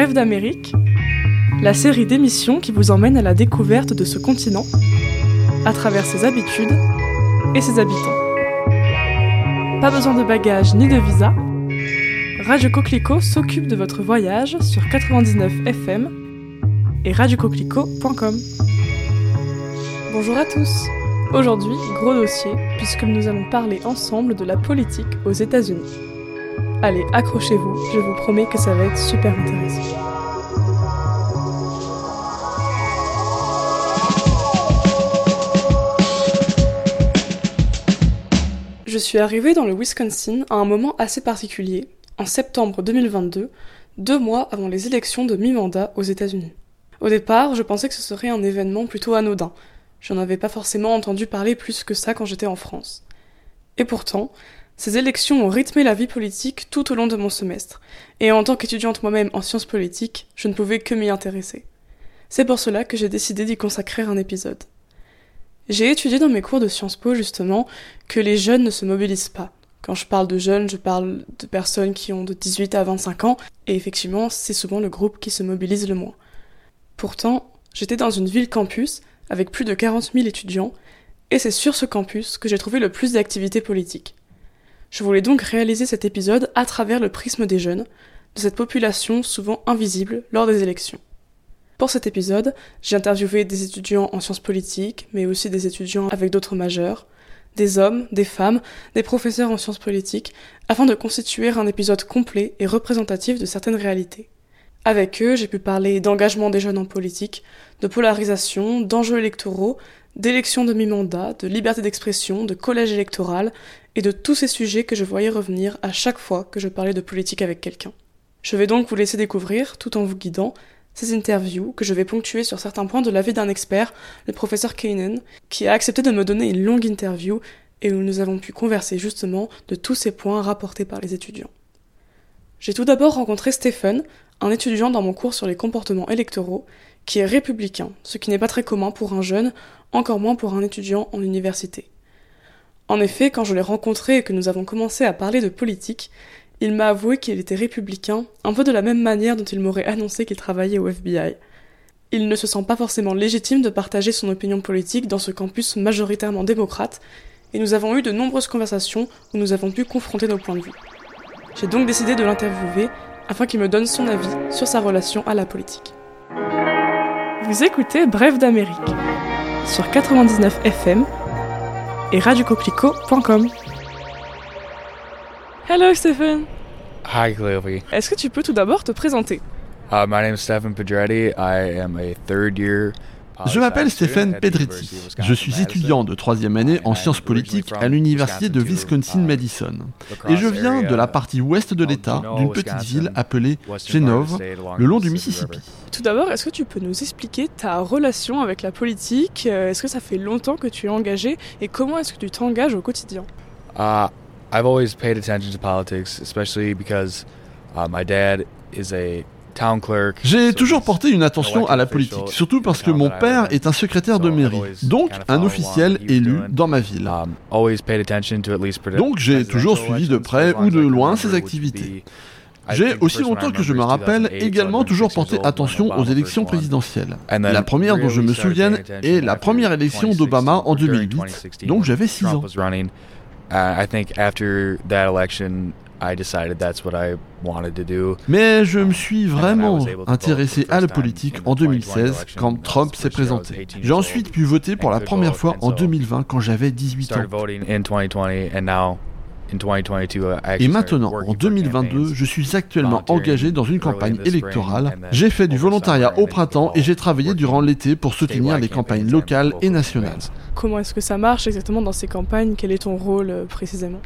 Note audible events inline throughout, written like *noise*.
Bref d'Amérique, la série d'émissions qui vous emmène à la découverte de ce continent, à travers ses habitudes et ses habitants. Pas besoin de bagages ni de visa, Radio Coquelicot s'occupe de votre voyage sur 99 FM et radiocoquelicot.com. Bonjour à tous. Aujourd'hui, gros dossier, puisque nous allons parler ensemble de la politique aux États-Unis. Allez, accrochez-vous, je vous promets que ça va être super intéressant. Je suis arrivée dans le Wisconsin à un moment assez particulier, en septembre 2022, deux mois avant les élections de mi-mandat aux États-Unis. Au départ, je pensais que ce serait un événement plutôt anodin. J'en avais pas forcément entendu parler plus que ça quand j'étais en France. Et pourtant, ces élections ont rythmé la vie politique tout au long de mon semestre, et en tant qu'étudiante moi-même en sciences politiques, je ne pouvais que m'y intéresser. C'est pour cela que j'ai décidé d'y consacrer un épisode. J'ai étudié dans mes cours de Sciences Po justement que les jeunes ne se mobilisent pas, quand je parle de jeunes, je parle de personnes qui ont de 18 à 25 ans, et effectivement, c'est souvent le groupe qui se mobilise le moins. Pourtant, j'étais dans une ville campus, avec plus de 40 000 étudiants, et c'est sur ce campus que j'ai trouvé le plus d'activités politiques. Je voulais donc réaliser cet épisode à travers le prisme des jeunes, de cette population souvent invisible lors des élections. Pour cet épisode, j'ai interviewé des étudiants en sciences politiques, mais aussi des étudiants avec d'autres majeurs, des hommes, des femmes, des professeurs en sciences politiques, afin de constituer un épisode complet et représentatif de certaines réalités. Avec eux, j'ai pu parler d'engagement des jeunes en politique, de polarisation, d'enjeux électoraux, d'élections de mi-mandat, de liberté d'expression, de collège électoral, et de tous ces sujets que je voyais revenir à chaque fois que je parlais de politique avec quelqu'un. Je vais donc vous laisser découvrir, tout en vous guidant, ces interviews que je vais ponctuer sur certains points de l'avis d'un expert, le professeur Kainen, qui a accepté de me donner une longue interview et où nous avons pu converser justement de tous ces points rapportés par les étudiants. J'ai tout d'abord rencontré Stephen, un étudiant dans mon cours sur les comportements électoraux, qui est républicain, ce qui n'est pas très commun pour un jeune, encore moins pour un étudiant en université. En effet, quand je l'ai rencontré et que nous avons commencé à parler de politique, il m'a avoué qu'il était républicain, un peu de la même manière dont il m'aurait annoncé qu'il travaillait au FBI. Il ne se sent pas forcément légitime de partager son opinion politique dans ce campus majoritairement démocrate, et nous avons eu de nombreuses conversations où nous avons pu confronter nos points de vue. J'ai donc décidé de l'interviewer afin qu'il me donne son avis sur sa relation à la politique. Vous écoutez Bref d'Amérique sur 99 FM et radiocoquelicot.com. Hello Stephen. Hi, Cleovy. Est-ce que tu peux tout d'abord te présenter? Uh, my name is Stephen Pedretti. I am a third year. Je m'appelle Stéphane Pedretti. Je suis étudiant de troisième année en sciences politiques à l'université de Wisconsin-Madison. Et je viens de la partie ouest de l'État, d'une petite ville appelée Genove, le long du Mississippi. Tout d'abord, est-ce que tu peux nous expliquer ta relation avec la politique? Euh, Est-ce que ça fait longtemps que tu es engagé et comment est-ce que tu t'engages au quotidien? Uh, I've always paid attention to politics, especially because uh, my dad is a. J'ai toujours porté une attention à la politique, surtout parce que mon père est un secrétaire de mairie, donc un officiel élu dans ma ville. Um, Donc j'ai toujours suivi de près ou de loin would activités. J'ai aussi longtemps que je me rappelle 2008, so également toujours porté attention aux élections présidentielles. La première dont je me attention est la première élection 2016, d'Obama en during 2008, 2016 donc j'avais 6 Trump ans. Was running. I think after that election, I decided that's what I wanted to do. Mais je me suis vraiment intéressé à la politique en 2016 quand Trump s'est présenté. J'ai ensuite pu voter pour la première fois en 2020 quand j'avais 18 ans. Started voting in 2020, and now in 2022, I actually Et maintenant, en for 2022, campaigns. je suis actuellement engagé dans une campagne in the spring, électorale. J'ai fait du volontariat au printemps et j'ai travaillé durant l'été pour soutenir les campagnes and locales local et nationales. campaigns. Comment est-ce que ça marche exactement dans ces campagnes? Quel est ton rôle euh, précisément?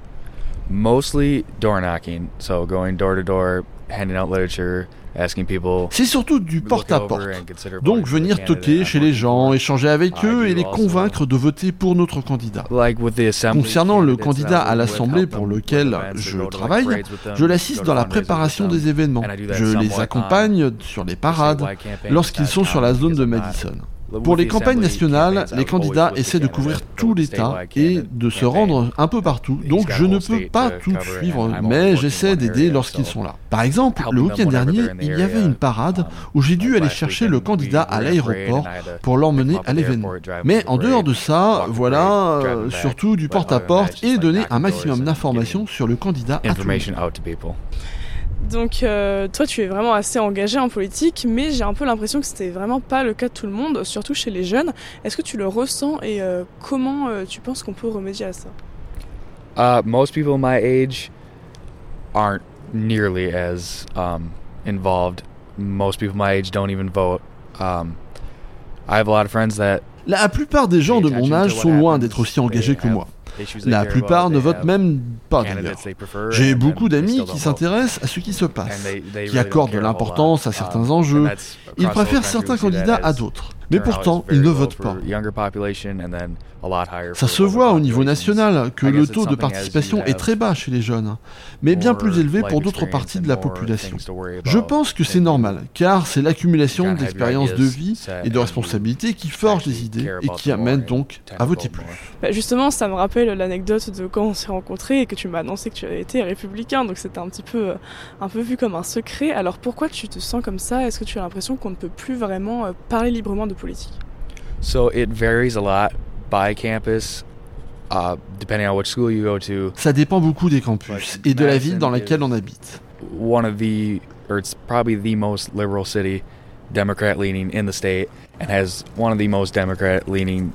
Mostly door knocking, so going door to door, handing out literature, asking people. C'est surtout du porte-à-porte. consider Donc venir toquer chez les gens, échanger avec eux et les convaincre de voter pour notre candidat. Like with the assembly Concernant le candidat I à l'Assemblée pour lequel je travaille, je l'assiste dans la préparation des événements. Je les accompagne sur les parades lorsqu'ils sont sur la zone de Madison. Pour les campagnes nationales, les candidats essaient de couvrir tout l'État et de se rendre un peu partout, donc je ne peux pas tout suivre, mais j'essaie d'aider lorsqu'ils sont là. Par exemple, le week-end dernier, il y avait une parade où j'ai dû aller chercher le candidat à l'aéroport pour l'emmener à l'événement. Mais en dehors de ça, voilà, euh, surtout du porte-à-porte et donner un maximum d'informations sur le candidat à tout donc euh, toi tu es vraiment assez engagé en politique, mais j'ai un peu l'impression que c'était vraiment pas le cas de tout le monde, surtout chez les jeunes. Est-ce que tu le ressens et euh, comment euh, tu penses qu'on peut remédier à ça? Uh, Most people my age aren't nearly as um, involved. Most people my age don't even vote. Um, I have a lot of friends that la plupart des gens de mon âge sont loin d'être aussi engagés que moi. La plupart ne votent même pas d'ailleurs. J'ai beaucoup d'amis qui s'intéressent à ce qui se passe, qui accordent de l'importance à certains enjeux. Ils préfèrent certains candidats à d'autres. Mais pourtant, ils ne votent pas. Ça se voit au niveau national que le taux de participation est très bas chez les jeunes, mais bien plus élevé pour d'autres parties de la population. Je pense que c'est normal, car c'est l'accumulation d'expériences de vie et de responsabilités qui forge les idées et qui amène donc à voter plus. Bah, justement, ça me rappelle l'anecdote de quand on s'est rencontrés et que tu m'as annoncé que tu avais été républicain, donc c'était un petit peu, euh, un peu vu comme un secret. Alors pourquoi tu te sens comme ça? Est-ce que tu as l'impression qu'on ne peut plus vraiment euh, parler librement de politique So it varies a lot by campus. Uh, depending on which school you go to. Ça dépend beaucoup des campus et de la ville dans laquelle on habite. One of the, or it's probably the most liberal city, Democrat leaning in the state, and has one of the most Democrat leaning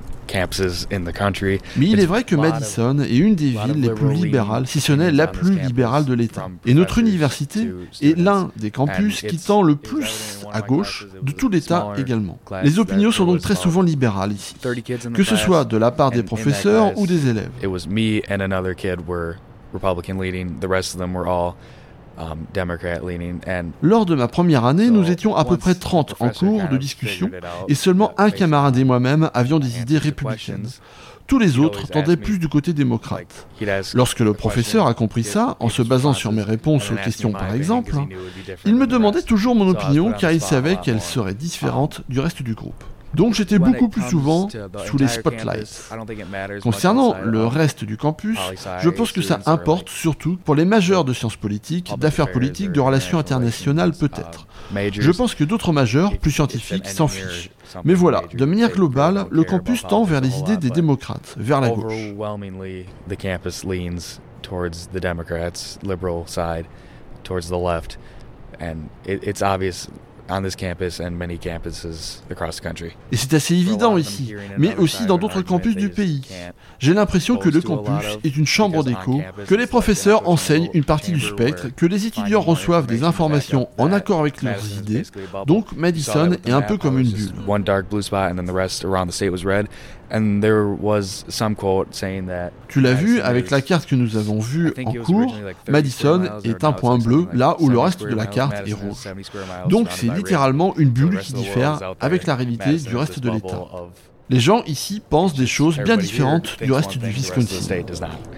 Mais il est vrai que Madison est une des villes les plus libérales, si ce n'est la plus libérale de l'État. Et notre université est l'un des campus qui tend le plus à gauche de tout l'État également. Les opinions sont donc très souvent libérales ici, que ce soit de la part des professeurs ou des élèves. Um, Lors de ma première année, nous étions à peu près 30 en cours de discussion et seulement un camarade et moi-même avions des idées républicaines. Tous les autres tendaient plus du côté démocrate. Lorsque le professeur a compris ça, en se basant sur mes réponses aux questions par exemple, il me demandait toujours mon opinion car il savait qu'elle serait différente du reste du groupe. Donc j'étais beaucoup plus souvent sous les spotlights. Concernant le reste du campus, je pense que ça importe surtout pour les majeurs de sciences politiques, d'affaires politiques, de relations internationales peut-être. Je pense que d'autres majeurs, plus scientifiques, s'en fichent. Mais voilà, de manière globale, le campus tend vers les idées des démocrates, vers la gauche. Et c'est assez évident ici, mais aussi dans d'autres campus du pays. J'ai l'impression que le campus est une chambre d'écho, que les professeurs enseignent une partie du spectre, que les étudiants reçoivent des informations en accord avec leurs idées. Donc Madison est un peu comme une bulle. Tu l'as vu avec la carte que nous avons vue en cours, Madison est un point bleu là où le reste de la carte est rouge. Donc c'est littéralement une bulle qui diffère avec la réalité du reste de l'État. Les gens ici pensent des choses bien différentes du reste du Wisconsin.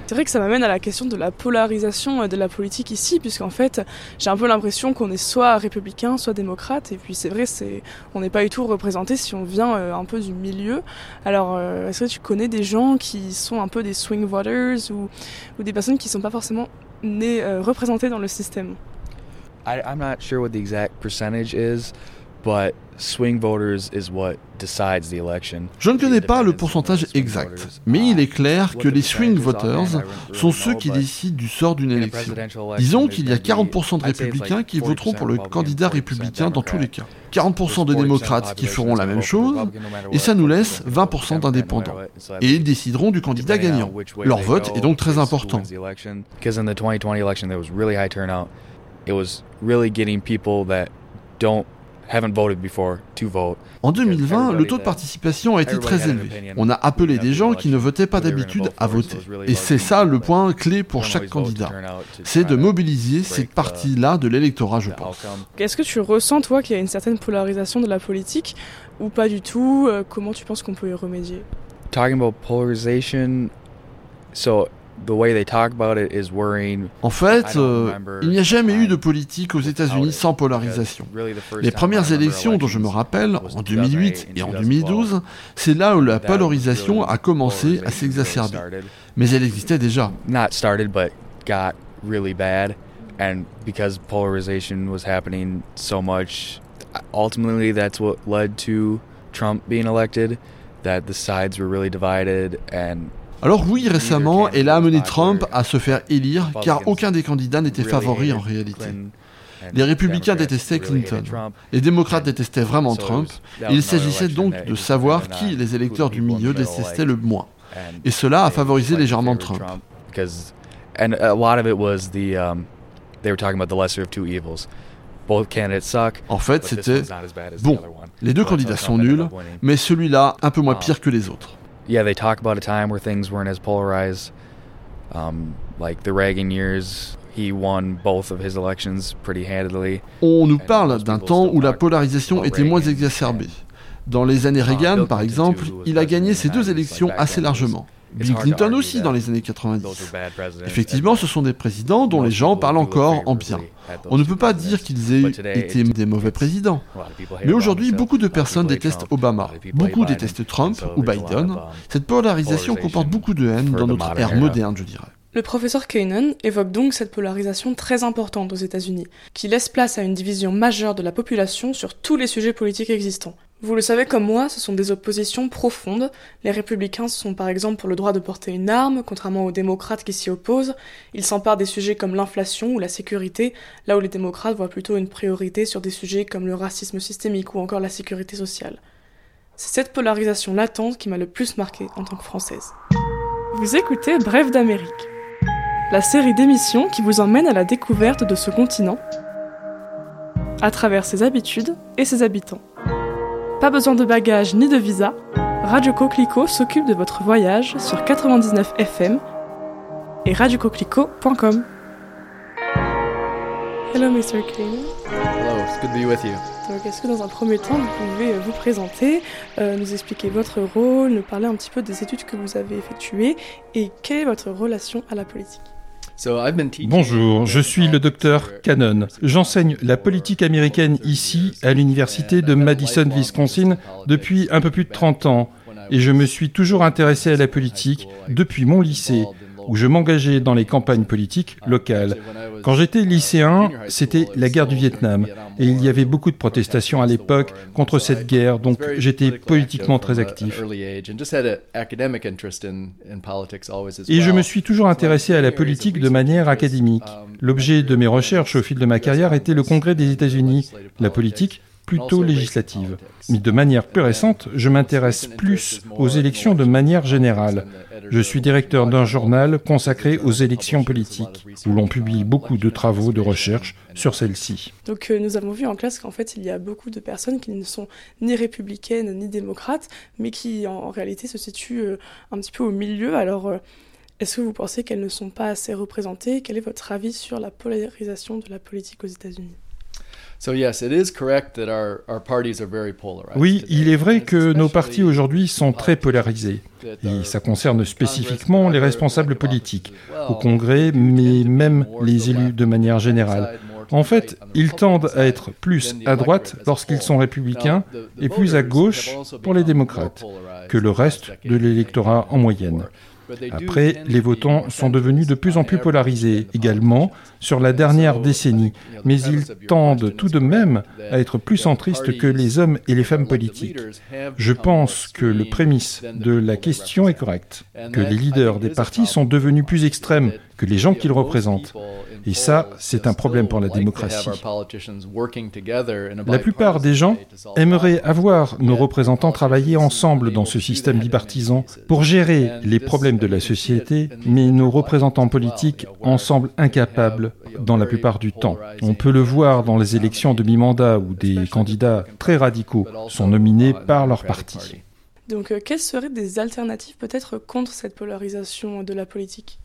C'est vrai que ça m'amène à la question de la polarisation euh, de la politique ici, puisqu'en fait, j'ai un peu l'impression qu'on est soit républicain, soit démocrate, et puis c'est vrai, c'est, on n'est pas du tout représenté si on vient euh, un peu du milieu. Alors, euh, est-ce que tu connais des gens qui sont un peu des swing voters ou, ou des personnes qui ne sont pas forcément nées, représentées dans le système? I, I'm not sure what the exact percentage is, but swing voters is what decides the election. Je ne connais pas le pourcentage exact, mais il est clair que les swing voters sont ceux qui décident du sort d'une élection. Disons qu'il y a 40% de républicains qui voteront pour le candidat républicain dans tous les cas. 40% de démocrates qui feront la même chose, et ça nous laisse 20% d'indépendants. Et ils décideront du candidat gagnant. Leur vote est donc très important. It was really getting people that don't en 2020, le taux de participation a été très élevé. On a appelé des gens qui ne votaient pas d'habitude à voter. Et c'est ça le point clé pour chaque candidat. C'est de mobiliser cette partie-là de l'électorat, je pense. Est-ce que tu ressens, toi, qu'il y a une certaine polarisation de la politique ou pas du tout? Euh, Comment tu penses qu'on peut y remédier? Talking about polarization, so En fait, euh, il n'y a jamais eu de politique aux États-Unis sans polarisation. Les premières élections dont je me rappelle, en 2008 et en 2012, c'est là où la polarisation a commencé à s'exacerber. Mais elle existait déjà. and because polarization was happening so much ultimately that's what led to Trump being elected that the sides were really divided and Alors oui, récemment, elle a amené Trump à se faire élire car aucun des candidats n'était favori en réalité. Les républicains détestaient Clinton. Les démocrates détestaient vraiment Trump. il s'agissait donc de savoir qui les électeurs du milieu détestaient le moins. Et cela a favorisé légèrement Trump. Um. En fait, c'était bon. Les deux candidats sont nuls, mais celui-là un peu moins pire que les autres. Yeah, they talk about a time where things weren't as polarized. Um, like the Reagan years, he won both of his elections pretty handily. On nous parle d'un temps où la polarisation était moins exacerbée. Dans les années Reagan, par exemple, il a gagné ses deux élections assez largement. Bill Clinton aussi dans les années 90. Effectivement, ce sont des présidents dont les gens parlent encore en bien. On ne peut pas dire qu'ils aient été des mauvais présidents. Mais aujourd'hui, beaucoup de personnes détestent Obama. Beaucoup détestent Trump ou Biden. Cette polarisation comporte beaucoup de haine dans notre ère moderne, je dirais. Le professeur Kanan évoque donc cette polarisation très importante aux États-Unis, qui laisse place à une division majeure de la population sur tous les sujets politiques existants. Vous le savez comme moi, ce sont des oppositions profondes. Les républicains sont par exemple pour le droit de porter une arme, contrairement aux démocrates qui s'y opposent. Ils s'emparent des sujets comme l'inflation ou la sécurité, là où les démocrates voient plutôt une priorité sur des sujets comme le racisme systémique ou encore la sécurité sociale. C'est cette polarisation latente qui m'a le plus marqué en tant que française. Vous écoutez Bref d'Amérique, la série d'émissions qui vous emmène à la découverte de ce continent, à travers ses habitudes et ses habitants. Pas besoin de bagages ni de visa, Radio Coquelicot s'occupe de votre voyage sur 99 FM et radiocoquelicot.com. Hello Mr. King. Hello, it's good to be with you. Donc est-ce que dans un premier temps vous pouvez euh, vous présenter, euh, nous expliquer votre rôle, nous parler un petit peu des études que vous avez effectuées et quelle est votre relation à la politique? Bonjour, je suis le docteur Cannon. J'enseigne la politique américaine ici, à l'université de Madison, Wisconsin, depuis un peu plus de 30 ans. Et je me suis toujours intéressé à la politique depuis mon lycée où je m'engageais dans les campagnes politiques locales. Quand j'étais lycéen, c'était la guerre du Vietnam, et il y avait beaucoup de protestations à l'époque contre cette guerre, donc j'étais politiquement très actif. Et je me suis toujours intéressé à la politique de manière académique. L'objet de mes recherches au fil de ma carrière était le Congrès des États-Unis, la politique plutôt législative. Mais de manière plus récente, je m'intéresse plus aux élections de manière générale. Je suis directeur d'un journal consacré aux élections politiques, où l'on publie beaucoup de travaux de recherche sur celles-ci. Donc euh, nous avons vu en classe qu'en fait il y a beaucoup de personnes qui ne sont ni républicaines ni démocrates, mais qui en, réalité se situent euh, un petit peu au milieu. Alors euh, est-ce que vous pensez qu'elles ne sont pas assez représentées? Quel est votre avis sur la polarisation de la politique aux États-Unis? Oui, il est vrai que nos partis aujourd'hui sont très polarisés. Et ça concerne spécifiquement les responsables politiques, au Congrès, mais même les élus de manière générale. En fait, ils tendent à être plus à droite lorsqu'ils sont républicains et plus à gauche pour les démocrates que le reste de l'électorat en moyenne. Après, les votants sont devenus de plus en plus polarisés également sur la dernière décennie, mais ils tendent tout de même à être plus centristes que les hommes et les femmes politiques. Je pense que le prémisse de la question est correct, que les leaders des partis sont devenus plus extrêmes que les gens qu'ils représentent. Et ça, c'est un problème pour la démocratie. La plupart des gens aimeraient avoir nos représentants travailler ensemble dans ce système bipartisan pour gérer les problèmes de la société, mais nos représentants politiques en semblent incapables dans la plupart du temps. On peut le voir dans les élections de mi-mandat où des candidats très radicaux sont nominés par leur parti. Donc, euh, quelles seraient des alternatives peut-être contre cette polarisation de la politique?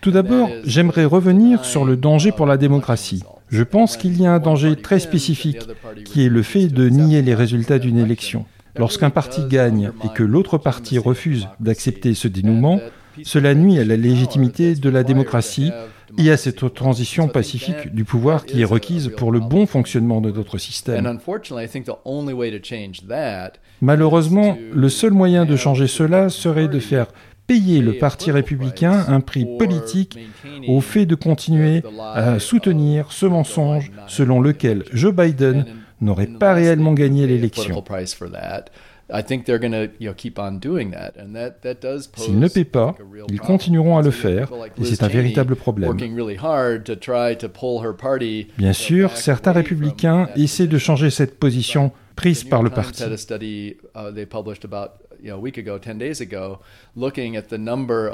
Tout d'abord, j'aimerais revenir sur le danger pour la démocratie. Je pense qu'il y a un danger très spécifique qui est le fait de nier les résultats d'une élection. Lorsqu'un parti gagne et que l'autre parti refuse d'accepter ce dénouement, cela nuit à la légitimité de la démocratie et à cette transition pacifique du pouvoir qui est requise pour le bon fonctionnement de notre système. Malheureusement, le seul moyen de changer cela serait de faire payer le Parti républicain un prix politique au fait de continuer à soutenir ce mensonge selon lequel Joe Biden n'aurait pas réellement gagné l'élection. S'ils ne paient pas, ils continueront à le faire, et c'est un véritable problème. Bien sûr, certains républicains essaient de changer cette position prise par le parti.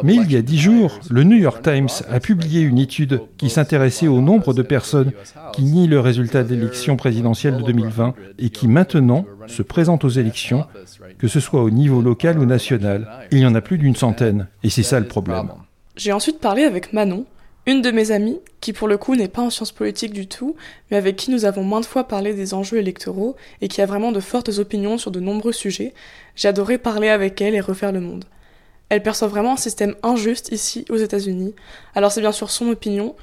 Mais il y a dix jours, le New York Times a publié une étude qui s'intéressait au nombre de personnes qui nient le résultat de l'élection présidentielle de 2020 et qui maintenant se présentent aux élections, que ce soit au niveau local ou national. Il y en a plus d'une centaine, et c'est ça le problème. J'ai ensuite parlé avec Manon, une de mes amies, qui pour le coup n'est pas en sciences politiques du tout, mais avec qui nous avons maintes fois parlé des enjeux électoraux et qui a vraiment de fortes opinions sur de nombreux sujets, j'ai adoré parler avec elle et refaire le monde. Elle perçoit vraiment un système injuste ici aux États-Unis, alors c'est bien sûr son opinion,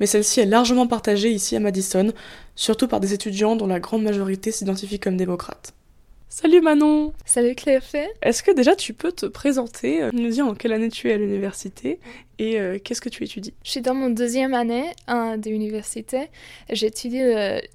mais celle-ci est largement partagée ici à Madison, surtout par des étudiants dont la grande majorité s'identifie comme démocrates. Salut Manon Salut Claire Est-ce que déjà tu peux te présenter, euh, nous dire en quelle année tu es à l'université et euh, qu'est-ce que tu étudies? Je suis dans mon deuxième année hein, de l'université. J'étudie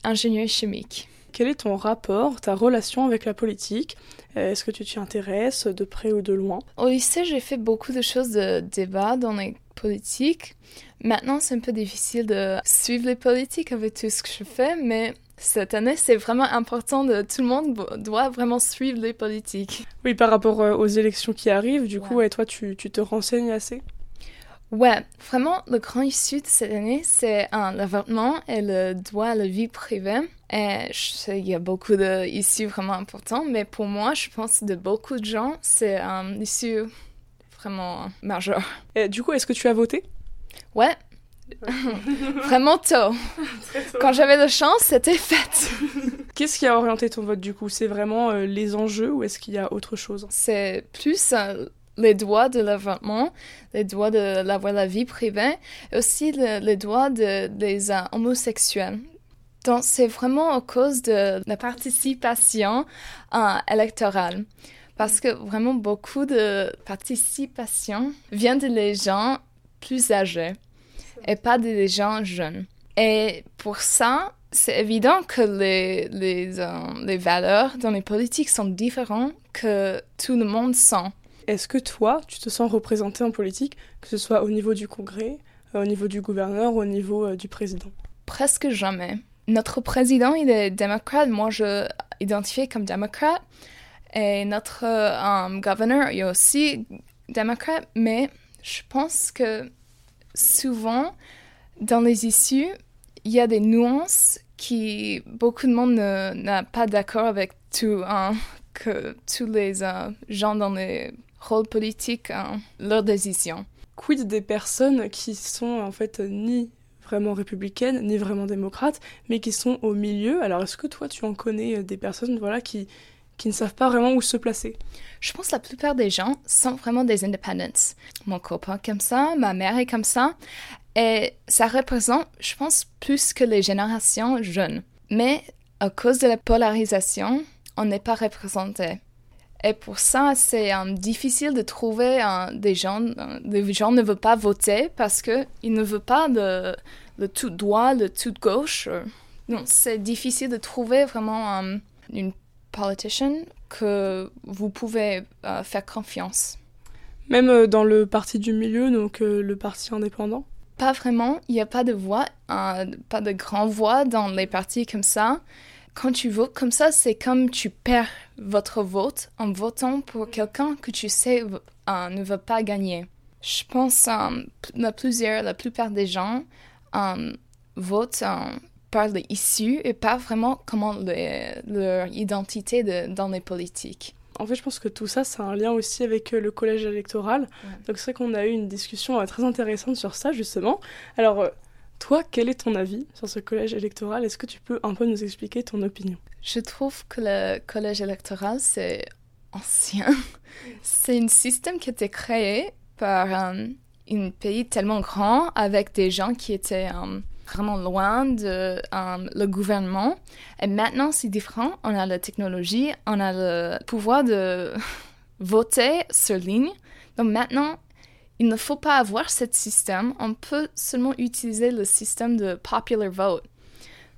l'ingénierie chimique. Quel est ton rapport, ta relation avec la politique? Euh, Est-ce que tu t'y intéresses de près ou de loin? Au lycée, j'ai fait beaucoup de choses de débat dans les politiques. Maintenant, c'est un peu difficile de suivre les politiques avec tout ce que je fais, mais cette année, c'est vraiment important de tout le monde doit vraiment suivre les politiques. Oui, par rapport euh, aux élections qui arrivent, du coup, et toi, tu, tu, te renseignes assez? Ouais, vraiment, le grand issue de cette année, c'est l'avortement et le droit à la vie privée. Et il y a beaucoup d'issues vraiment importants, mais pour moi, je pense de beaucoup de gens, c'est un issue vraiment majeur. Et du coup, est-ce que tu as voté? Ouais, *laughs* Vraiment *laughs* tôt. Quand j'avais la chance, c'était fait. *laughs* Qu'est-ce qui a orienté ton vote du coup? C'est vraiment euh, les enjeux ou est-ce qu'il y a autre chose? C'est plus euh, les droits de l'avortement, les droits de l'avoir la vie privée, et aussi les droits de, des euh, homosexuels. Donc c'est vraiment à cause de la participation électorale. Parce que vraiment beaucoup de participation vient des gens plus âgés et pas des gens jeunes. Et pour ça, c'est évident que les, les, euh, les, valeurs dans les politiques sont différentes que tout le monde sent. Est-ce que toi, tu te sens représenté en politique, que ce soit au niveau du Congrès, euh, au niveau du gouverneur ou au niveau euh, du président? Presque jamais. Notre président, il est démocrate. Moi, je identifie comme démocrate. Et notre gouverneur est aussi démocrate. Mais je pense que souvent, dans les issues, il y a des nuances qui beaucoup de monde n'a pas d'accord avec tout, hein, que tous les euh, gens dans les rôles politiques, hein, leurs décisions. Quid des personnes qui sont en fait ni vraiment républicaines, ni vraiment démocrates, mais qui sont au milieu? Alors est-ce que toi tu en connais euh, des personnes voilà, qui, qui ne savent pas vraiment où se placer. Je pense que la plupart des gens sont vraiment des independents. Mon copain est comme ça, ma mère est comme ça. Et ça représente, je pense, plus que les générations jeunes. Mais à cause de la polarisation, on n'est pas représenté. Et pour ça, c'est euh, difficile de trouver euh, des gens. Les euh, gens ne veulent pas voter parce qu'ils ne veulent pas le, le tout droit, le tout gauche. Donc, c'est difficile de trouver vraiment une politician que vous pouvez euh, faire confiance. Même euh, dans le parti du milieu, donc euh, le parti indépendant? Pas vraiment. Il n'y a pas de voix, pas de grand voix dans les partis comme ça. Quand tu votes comme ça, c'est comme tu perds votre vote en votant pour quelqu'un que tu sais ne veut pas gagner. Je pense que plusieurs, la plupart des gens votent par issues et pas vraiment comment leur identité de, dans les politiques. En fait, je pense que tout ça, c'est un lien aussi avec euh, le collège électoral. Donc c'est vrai qu'on a eu une discussion euh, très intéressante sur ça, justement. Alors, euh, Toi, quel est ton avis sur ce collège électoral? Est-ce que tu peux un peu nous expliquer ton opinion? Je trouve que le collège électoral, c'est ancien. *laughs* c'est un système qui a été créé par un pays tellement grand avec des gens qui étaient vraiment loin de euh, le gouvernement. Et maintenant, c'est différent. On a la technologie, on a le pouvoir de *laughs* voter sur ligne. Donc maintenant, il ne faut pas avoir ce système. On peut seulement utiliser le système de popular vote.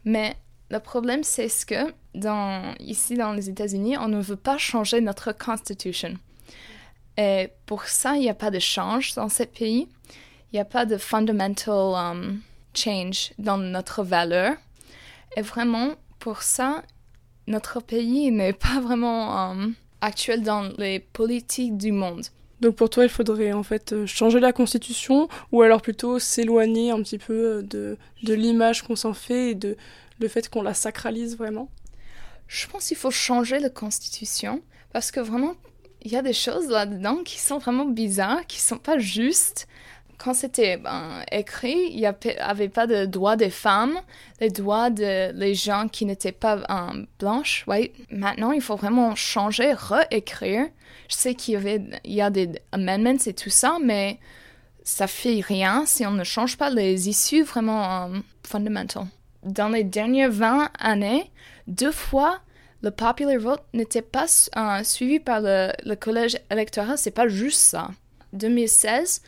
Mais le problème, c'est ce que dans, ici dans les États-Unis, on ne veut pas changer notre constitution. Et pour ça, il n'y a pas de change dans ce pays. Il n'y a pas de fundamental um, change dans notre valeur. Et vraiment, pour ça, notre pays n'est pas vraiment um, actuel dans les politiques du monde. Donc pour toi, il faudrait en fait euh, changer la constitution ou alors plutôt s'éloigner un petit peu euh, de, de l'image qu'on s'en fait et de le fait qu'on la sacralise vraiment? Je pense qu'il faut changer la constitution parce que vraiment, il y a des choses là-dedans qui sont vraiment bizarres, qui sont pas justes. Quand c'était ben, écrit, il n'y avait pas de droits des femmes, les droits de les gens qui n'étaient pas um, blanches. Ouais. Maintenant, il faut vraiment changer, réécrire. Je sais qu'il y, y a des amendments et tout ça, mais ça fait rien si on ne change pas les issues vraiment um, fondamentales. Dans les dernières 20 années, deux fois, le popular vote n'était pas euh, suivi par le, collège électoral. C'est pas juste ça. 2016,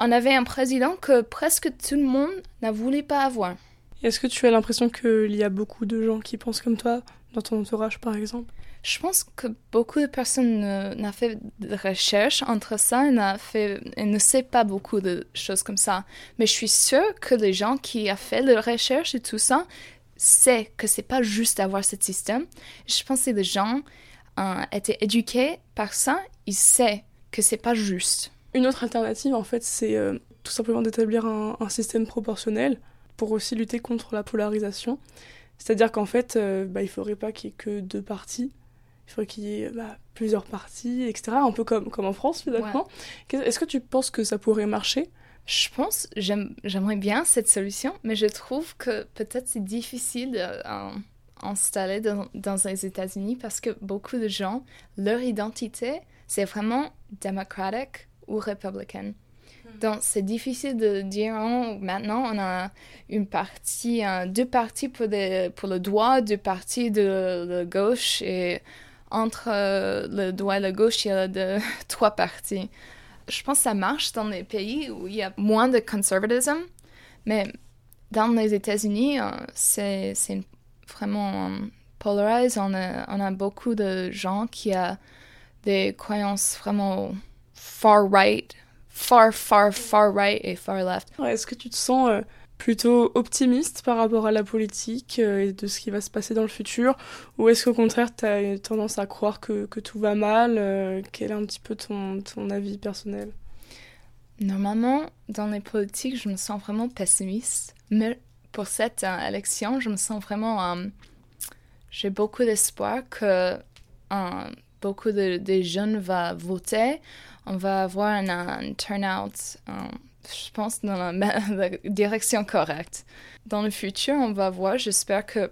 on avait un président que presque tout le monde n'a voulu pas avoir. Est-ce que tu as l'impression qu'il y a beaucoup de gens qui pensent comme toi dans ton entourage, par exemple? Je pense que beaucoup de personnes n'ont fait de recherche entre ça et, fait, et ne savent pas beaucoup de choses comme ça. Mais je suis sûre que les gens qui ont fait la recherche et tout ça sait que c'est pas juste d'avoir ce système. Je pense que les gens ont été éduqués par ça, ils savent que c'est pas juste. Une autre alternative, en fait, c'est euh, tout simplement d'établir un, système proportionnel pour aussi lutter contre la polarisation. C'est-à-dire qu'en fait, euh, bah, il faudrait pas qu'il y ait que deux partis. Il faudrait qu'il y ait bah, plusieurs partis, etc. Un peu comme, comme en France, finalement. Est-ce que tu penses que ça pourrait marcher? Je pense, j'aimerais bien cette solution, mais je trouve que peut-être c'est difficile d'installer dans, dans, les États-Unis parce que beaucoup de gens, leur identité, c'est vraiment démocratique ou républicaine. Donc, c'est difficile de dire oh, maintenant on a une partie, deux parties pour, le droit, deux parties de la gauche, et entre euh, le droit et la gauche, il y a *laughs* trois parties je pense que ça marche dans les pays où il y a moins de conservatisme, mais dans les États-Unis, euh, c'est vraiment euh, polarisé. On on a beaucoup de gens qui ont des croyances vraiment far right, far, far, far right et far left. Est-ce que tu te sens euh, plutôt optimiste par rapport à la politique euh, et de ce qui va se passer dans le futur? Ou est-ce qu'au contraire, tu as tendance à croire que, que tout va mal? Euh, Quel est un petit peu ton, ton avis personnel? Normalement, dans les politiques, je me sens vraiment pessimiste. Mais pour cette euh, élection, je me sens vraiment... J'ai beaucoup d'espoir que beaucoup de, jeunes vont voter. On va avoir un, turnout je pense, dans *laughs* la, direction correcte. Dans le futur, on va voir, j'espère que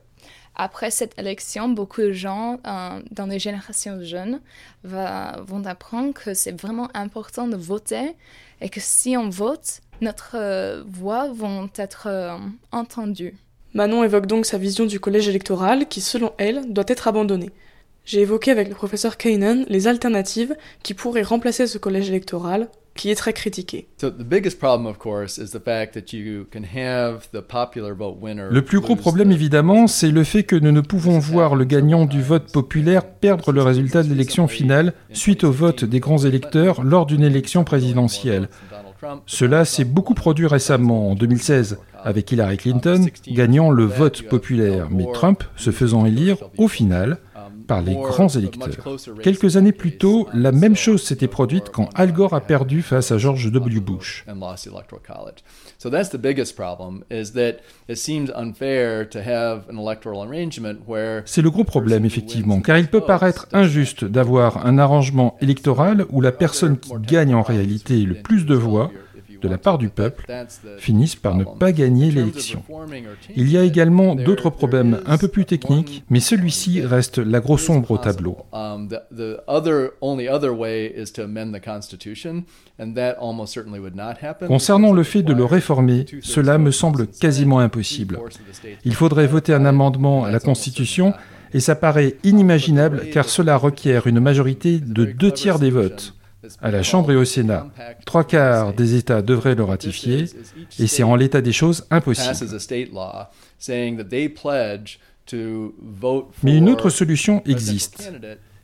après cette élection, beaucoup de gens euh, dans les générations jeunes vont apprendre que c'est vraiment important de voter et que si on vote, notre euh, voix vont être euh, entendues. Manon évoque donc sa vision du collège électoral qui, selon elle, doit être abandonné. J'ai évoqué avec le professeur Kainan les alternatives qui pourraient remplacer ce collège électoral qui est très critiqué. Le plus gros problème, évidemment, c'est le fait que nous ne pouvons voir le gagnant du vote populaire perdre le résultat de l'élection finale suite au vote des grands électeurs lors d'une élection présidentielle. Cela s'est beaucoup produit récemment, en 2016, avec Hillary Clinton gagnant le vote populaire, mais Trump se faisant élire au final par les grands électeurs. Quelques années plus tôt, la même chose s'était produite quand Al Gore a perdu face à George W. Bush. C'est le gros problème, effectivement, car il peut paraître injuste d'avoir un arrangement électoral où la personne qui gagne en réalité le plus de voix de la part du peuple finissent par ne pas gagner l'élection. Il y a également d'autres problèmes un peu plus techniques, mais celui-ci reste la grosse ombre au tableau. Concernant le fait de le réformer, cela me semble quasiment impossible. Il faudrait voter un amendement à la Constitution et ça paraît inimaginable car cela requiert une majorité de deux tiers des votes. À la Chambre et au Sénat, trois quarts des États devraient le ratifier et c'est en l'état des choses impossible. Mais une autre solution existe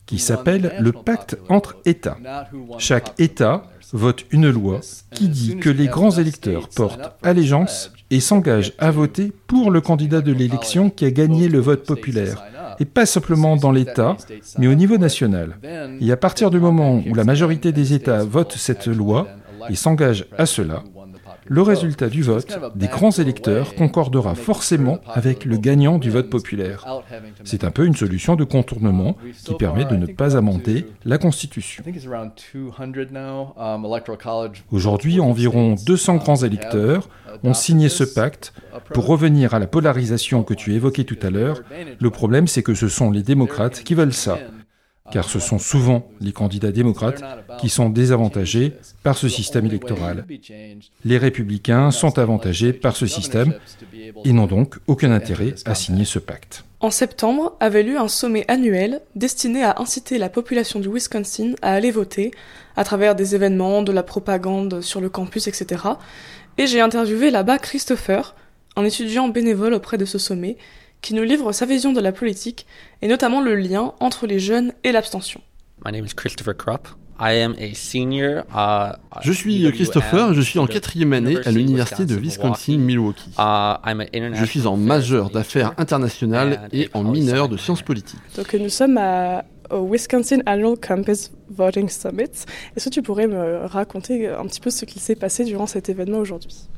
qui s'appelle le pacte entre États. Chaque État vote une loi qui dit que les grands électeurs portent allégeance et s'engagent à voter pour le candidat de l'élection qui a gagné le vote populaire, et pas simplement dans l'État, mais au niveau national. Et à partir du moment où la majorité des États votent cette loi et s'engagent à cela, le résultat du vote des grands électeurs concordera forcément avec le gagnant du vote populaire. C'est un peu une solution de contournement qui permet de ne pas amender la Constitution. Aujourd'hui, environ 200 grands électeurs ont signé ce pacte pour revenir à la polarisation que tu évoquais tout à l'heure. Le problème, c'est que ce sont les démocrates qui veulent ça car ce sont souvent les candidats démocrates qui sont désavantagés par ce système électoral. Les républicains sont avantagés par ce système et n'ont donc aucun intérêt à signer ce pacte. En septembre avait lieu un sommet annuel destiné à inciter la population du Wisconsin à aller voter à travers des événements, de la propagande sur le campus, etc. Et j'ai interviewé là-bas Christopher, un étudiant bénévole auprès de ce sommet, qui nous livre sa vision de la politique et notamment le lien entre les jeunes et l'abstention. Uh, je suis Christopher, je suis en quatrième année à l'université de Wisconsin-Milwaukee. Uh, je suis en majeur d'affaires internationales et en mineur de sciences politiques. Donc nous sommes à, au Wisconsin Annual Campus Voting Summit. Est-ce que tu pourrais me raconter un petit peu ce qui s'est passé durant cet événement aujourd'hui?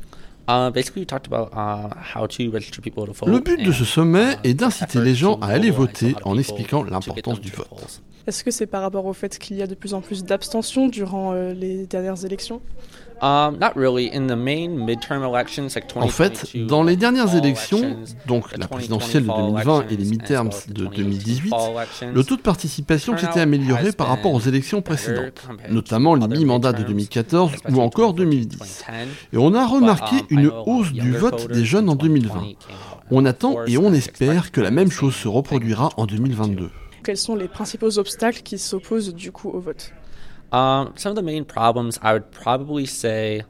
Le but de ce sommet est d'inciter les gens à aller voter en expliquant l'importance du vote. Est-ce que c'est par rapport au fait qu'il y a de plus en plus d'abstention durant euh, les dernières élections? En fait, dans les dernières élections, donc la présidentielle de 2020 et les midterms de 2018, le taux de participation s'était amélioré par rapport aux élections précédentes, notamment les mi-mandats de 2014 ou encore 2010. Et on a remarqué um, une hausse du vote des jeunes en 2020. On attend et on espère que la même chose se reproduira en 2022. Quels sont les principaux obstacles qui s'opposent du coup au vote? Um, some of the main problems I would probably say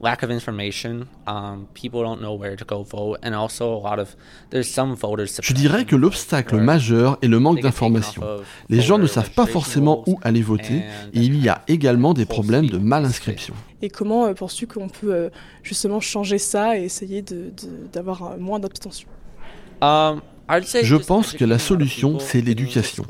lack of information. Um, people don't know where to go vote, and also a lot of there's some voters. Je dirais que l'obstacle majeur est le manque d'information. Les gens ne savent pas forcément où aller voter, et il y a également des problèmes de mal-inscription. Et comment euh, penses-tu qu'on peut euh, justement changer ça et essayer d'avoir de, de, moins d'abstention? Um, je pense que la solution, c'est l'éducation.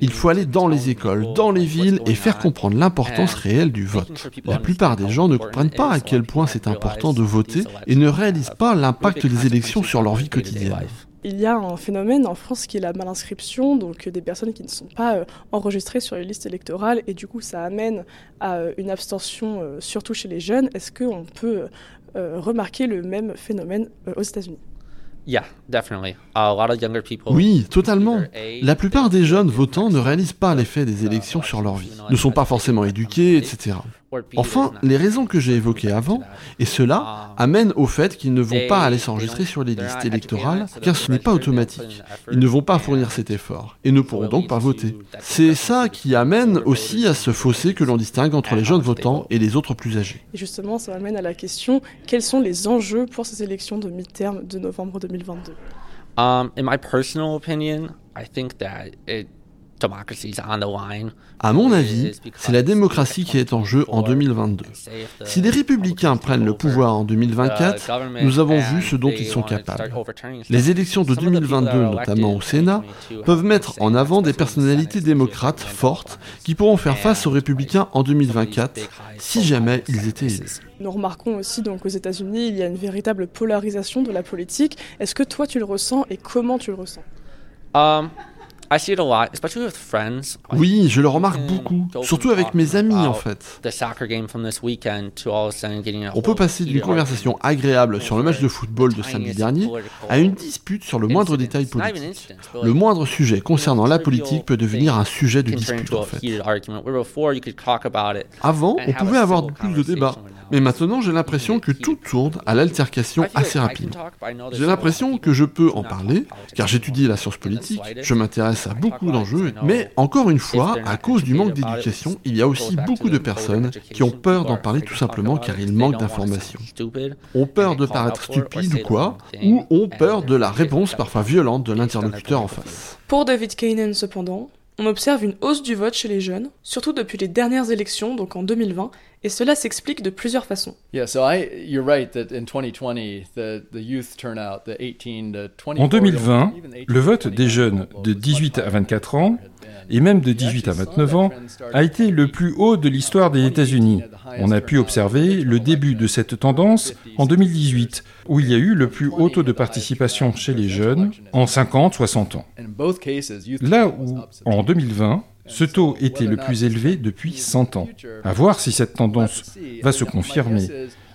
Il faut aller dans les écoles, dans les villes et faire comprendre l'importance réelle du vote. La plupart des gens ne comprennent pas à quel point c'est important de voter et ne réalisent pas l'impact des élections sur leur vie quotidienne. Il y a un phénomène en France qui est la malinscription, donc des personnes qui ne sont pas euh, enregistrées sur les listes électorales, et du coup ça amène à euh, une abstention, euh, surtout chez les jeunes. Est-ce qu'on peut remarquer le même phénomène aux États-Unis? Oui, totalement. La plupart des jeunes votants ne réalisent pas l'effet des élections sur leur vie, ne sont pas forcément éduqués, etc. Enfin, les raisons que j'ai évoquées avant, et cela amène au fait qu'ils ne vont pas aller s'enregistrer sur les listes électorales, car ce n'est pas automatique. Ils ne vont pas fournir cet effort, et ne pourront donc pas voter. C'est ça qui amène aussi à ce fossé que l'on distingue entre les jeunes votants et les autres plus âgés. Et justement, ça amène à la question, quels sont les enjeux pour ces élections de mi-terme de novembre 2022 um, In my personal opinion, I think that it à mon avis, c'est la démocratie qui est en jeu en 2022. Si les républicains prennent le pouvoir en 2024, nous avons vu ce dont ils sont capables. Les élections de 2022, notamment au Sénat, peuvent mettre en avant des personnalités démocrates fortes qui pourront faire face aux républicains en 2024 si jamais ils étaient élus. Nous remarquons aussi donc aux États-Unis, il y a une véritable polarisation de la politique. Est-ce que toi tu le ressens et comment tu le ressens? Um, Oui, je le remarque beaucoup, surtout avec mes amis en fait. On peut passer d'une conversation agréable sur le match de football de samedi dernier à une dispute sur le moindre détail politique. Le moindre sujet concernant la politique peut devenir un sujet de dispute en fait. Avant, on pouvait avoir plus de débats. Mais maintenant, j'ai l'impression que tout tourne à l'altercation assez rapide. J'ai l'impression que je peux en parler, car j'étudie la science politique, je m'intéresse à beaucoup d'enjeux, mais encore une fois, à cause du manque d'éducation, il y a aussi beaucoup de personnes qui ont peur d'en parler tout simplement car ils manquent d'informations. Ont peur de paraître stupides ou quoi, ou ont peur de la réponse parfois violente de l'interlocuteur en face. Pour David Kainen cependant, on observe une hausse du vote chez les jeunes, surtout depuis les dernières élections, donc en 2020, et cela s'explique de plusieurs façons. En 2020, le vote des jeunes de 18 à 24 ans et même de 18 à 29 ans a été le plus haut de l'histoire des États-Unis. On a pu observer le début de cette tendance en 2018, où il y a eu le plus haut taux de participation chez les jeunes en 50-60 ans. Là où, en 2020, ce taux était le plus élevé depuis 100 ans. À voir si cette tendance va se confirmer.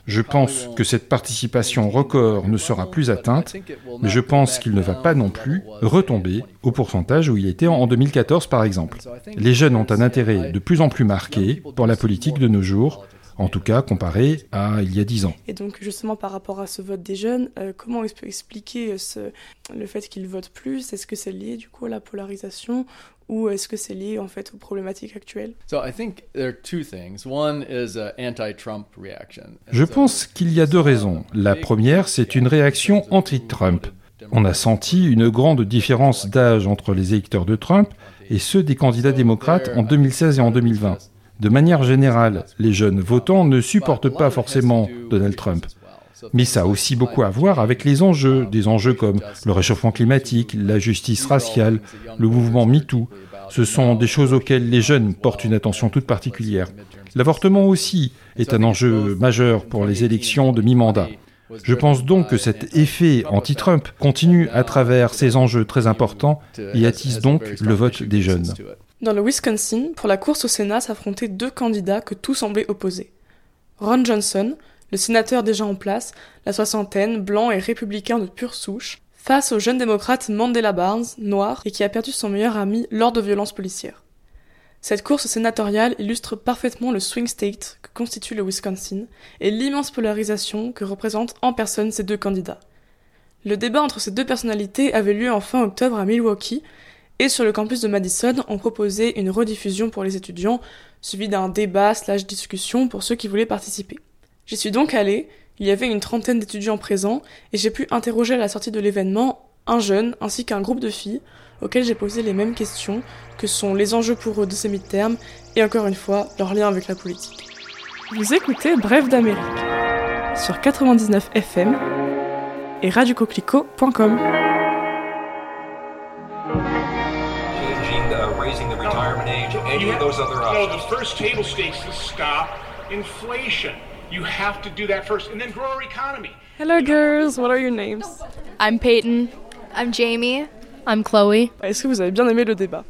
Je pense que cette participation record ne sera plus atteinte, mais je pense qu'il ne va pas non plus retomber au pourcentage où il était en 2014 par exemple. Les jeunes ont un intérêt de plus en plus marqué pour la politique de nos jours, en tout cas comparé à il y a dix ans. Et donc justement par rapport à ce vote des jeunes, euh, comment expliquer le fait qu'ils votent plus? Est-ce que c'est lié du coup à la polarisation ou est-ce que c'est lié en fait aux problématiques actuelles? Je pense qu'il y a deux raisons. La première, c'est une réaction anti-Trump. On a senti une grande différence d'âge entre les électeurs de Trump et ceux des candidats démocrates en 2016 et en 2020. De manière générale, les jeunes votants ne supportent pas forcément Donald Trump. Mais ça a aussi beaucoup à voir avec les enjeux, des enjeux comme le réchauffement climatique, la justice raciale, le mouvement MeToo. Ce sont des choses auxquelles les jeunes portent une attention toute particulière. L'avortement aussi est un enjeu majeur pour les élections de mi-mandat. Je pense donc que cet effet anti-Trump continue à travers ces enjeux très importants et attise donc le vote des jeunes. Dans le Wisconsin, pour la course au Sénat s'affrontaient deux candidats que tout semblait opposer. Ron Johnson, le sénateur déjà en place, la soixantaine, blanc et républicain de pure souche, face au jeune démocrate Mandela Barnes, noir, et qui a perdu son meilleur ami lors de violences policières. Cette course sénatoriale illustre parfaitement le swing state que constitue le Wisconsin et l'immense polarisation que représentent en personne ces deux candidats. Le débat entre ces deux personnalités avait lieu en fin octobre à Milwaukee, et sur le campus de Madison, on proposait une rediffusion pour les étudiants, suivi d'un débat slash discussion pour ceux qui voulaient participer. J'y suis donc allée, il y avait une trentaine d'étudiants présents, et j'ai pu interroger à la sortie de l'événement un jeune ainsi qu'un groupe de filles auxquelles j'ai posé les mêmes questions que sont les enjeux pour eux de ces midterms et encore une fois leur lien avec la politique. Vous écoutez Bref d'Amérique sur 99 FM et radiocoquelicot.com. You have to do that first and then grow our economy. Hello, girls. What are your names? I'm Peyton. I'm Jamie. I'm Chloe. Est-ce que vous avez bien aimé le débat?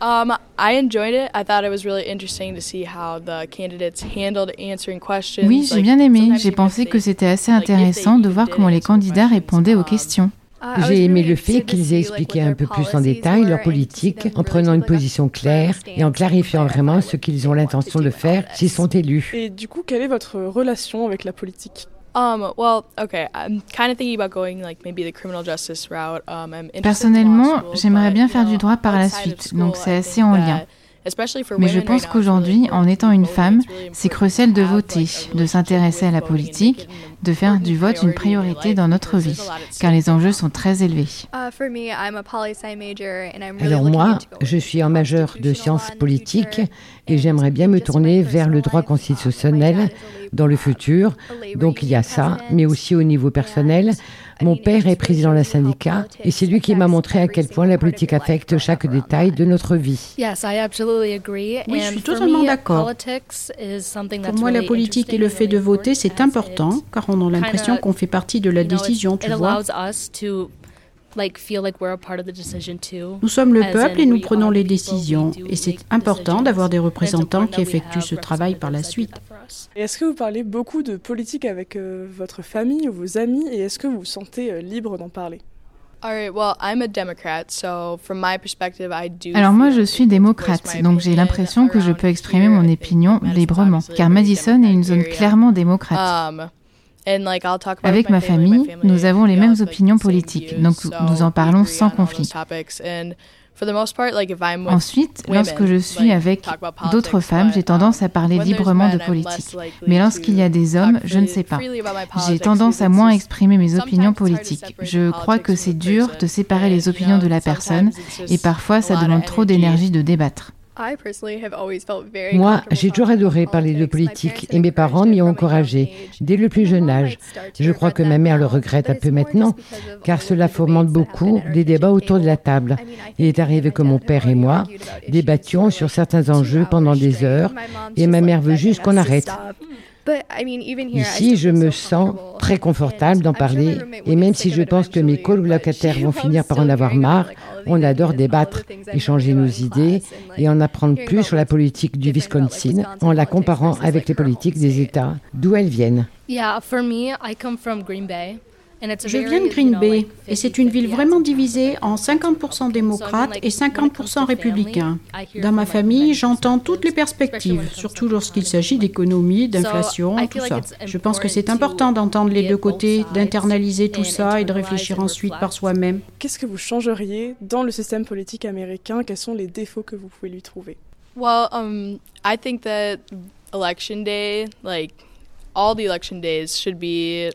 Um, I enjoyed it. I thought it was really interesting to see how the candidates handled answering questions. Oui, j'ai bien aimé. J'ai pensé que c'était assez intéressant de voir comment les candidats répondaient aux questions. Ah, J'ai aimé le fait qu'ils aient expliqué un peu plus en détail leur politique en prenant une position claire et en clarifiant vraiment ce qu'ils ont l'intention de faire s'ils sont élus. Et du coup, quelle est votre relation avec la politique? Personnellement, j'aimerais bien faire du droit par la suite, donc c'est assez en lien. Mais je pense qu'aujourd'hui, en étant une femme, c'est crucial de voter, de s'intéresser à la politique, de faire du vote une priorité dans notre vie, car les enjeux sont très élevés. Alors moi, je suis en majeur de sciences politiques et j'aimerais bien me tourner vers le droit constitutionnel dans le futur. Donc il y a ça, mais aussi au niveau personnel. Mon père est président d'un syndicat et c'est lui qui m'a montré à quel point la politique affecte chaque détail de notre vie. Oui, je suis totalement d'accord. Pour moi, la politique et le fait de voter, c'est important car on a l'impression qu'on fait partie de la décision, tu vois. Nous sommes le peuple et nous prenons les décisions. Et c'est important d'avoir des représentants qui effectuent ce travail par la suite. Est-ce que vous parlez beaucoup de politique avec euh, votre famille ou vos amis et est-ce que vous vous sentez euh, libre d'en parler? Alors moi je suis démocrate, donc j'ai l'impression que je peux exprimer mon opinion librement, car Madison est une zone clairement démocrate. Um, avec ma famille, nous avons les mêmes opinions politiques, donc nous en parlons sans conflit. Ensuite, lorsque je suis avec d'autres femmes, j'ai tendance à parler librement de politique. Mais lorsqu'il y a des hommes, je ne sais pas. J'ai tendance à moins exprimer mes opinions politiques. Je crois que c'est dur de séparer les opinions de la personne et parfois ça demande trop d'énergie de débattre. Moi, j'ai toujours adoré parler de politique et mes parents m'y ont encouragé. dès le plus jeune âge. Je crois que ma mère le regrette un peu maintenant, car cela fomente beaucoup des débats autour de la table. Il est arrivé que mon père et moi débattions sur certains enjeux pendant des heures et ma mère veut juste qu'on arrête. Ici, je me sens très confortable d'en parler et même si je pense que mes colocataires vont finir par en avoir marre, on adore débattre, échanger nos idées et en apprendre plus sur la politique du Wisconsin en la comparant avec les politiques des États d'où elles viennent. Je viens de Green Bay et c'est une ville vraiment divisée en 50% démocrates et 50% républicains. Dans ma famille, j'entends toutes les perspectives, surtout lorsqu'il s'agit d'économie, d'inflation, tout ça. Je pense que c'est important d'entendre les deux côtés, d'internaliser tout ça et de réfléchir ensuite par soi-même. Qu'est-ce que vous changeriez dans le système politique américain? Quels sont les défauts que vous pouvez lui trouver? Well, um, I think that election day, like all the election days should be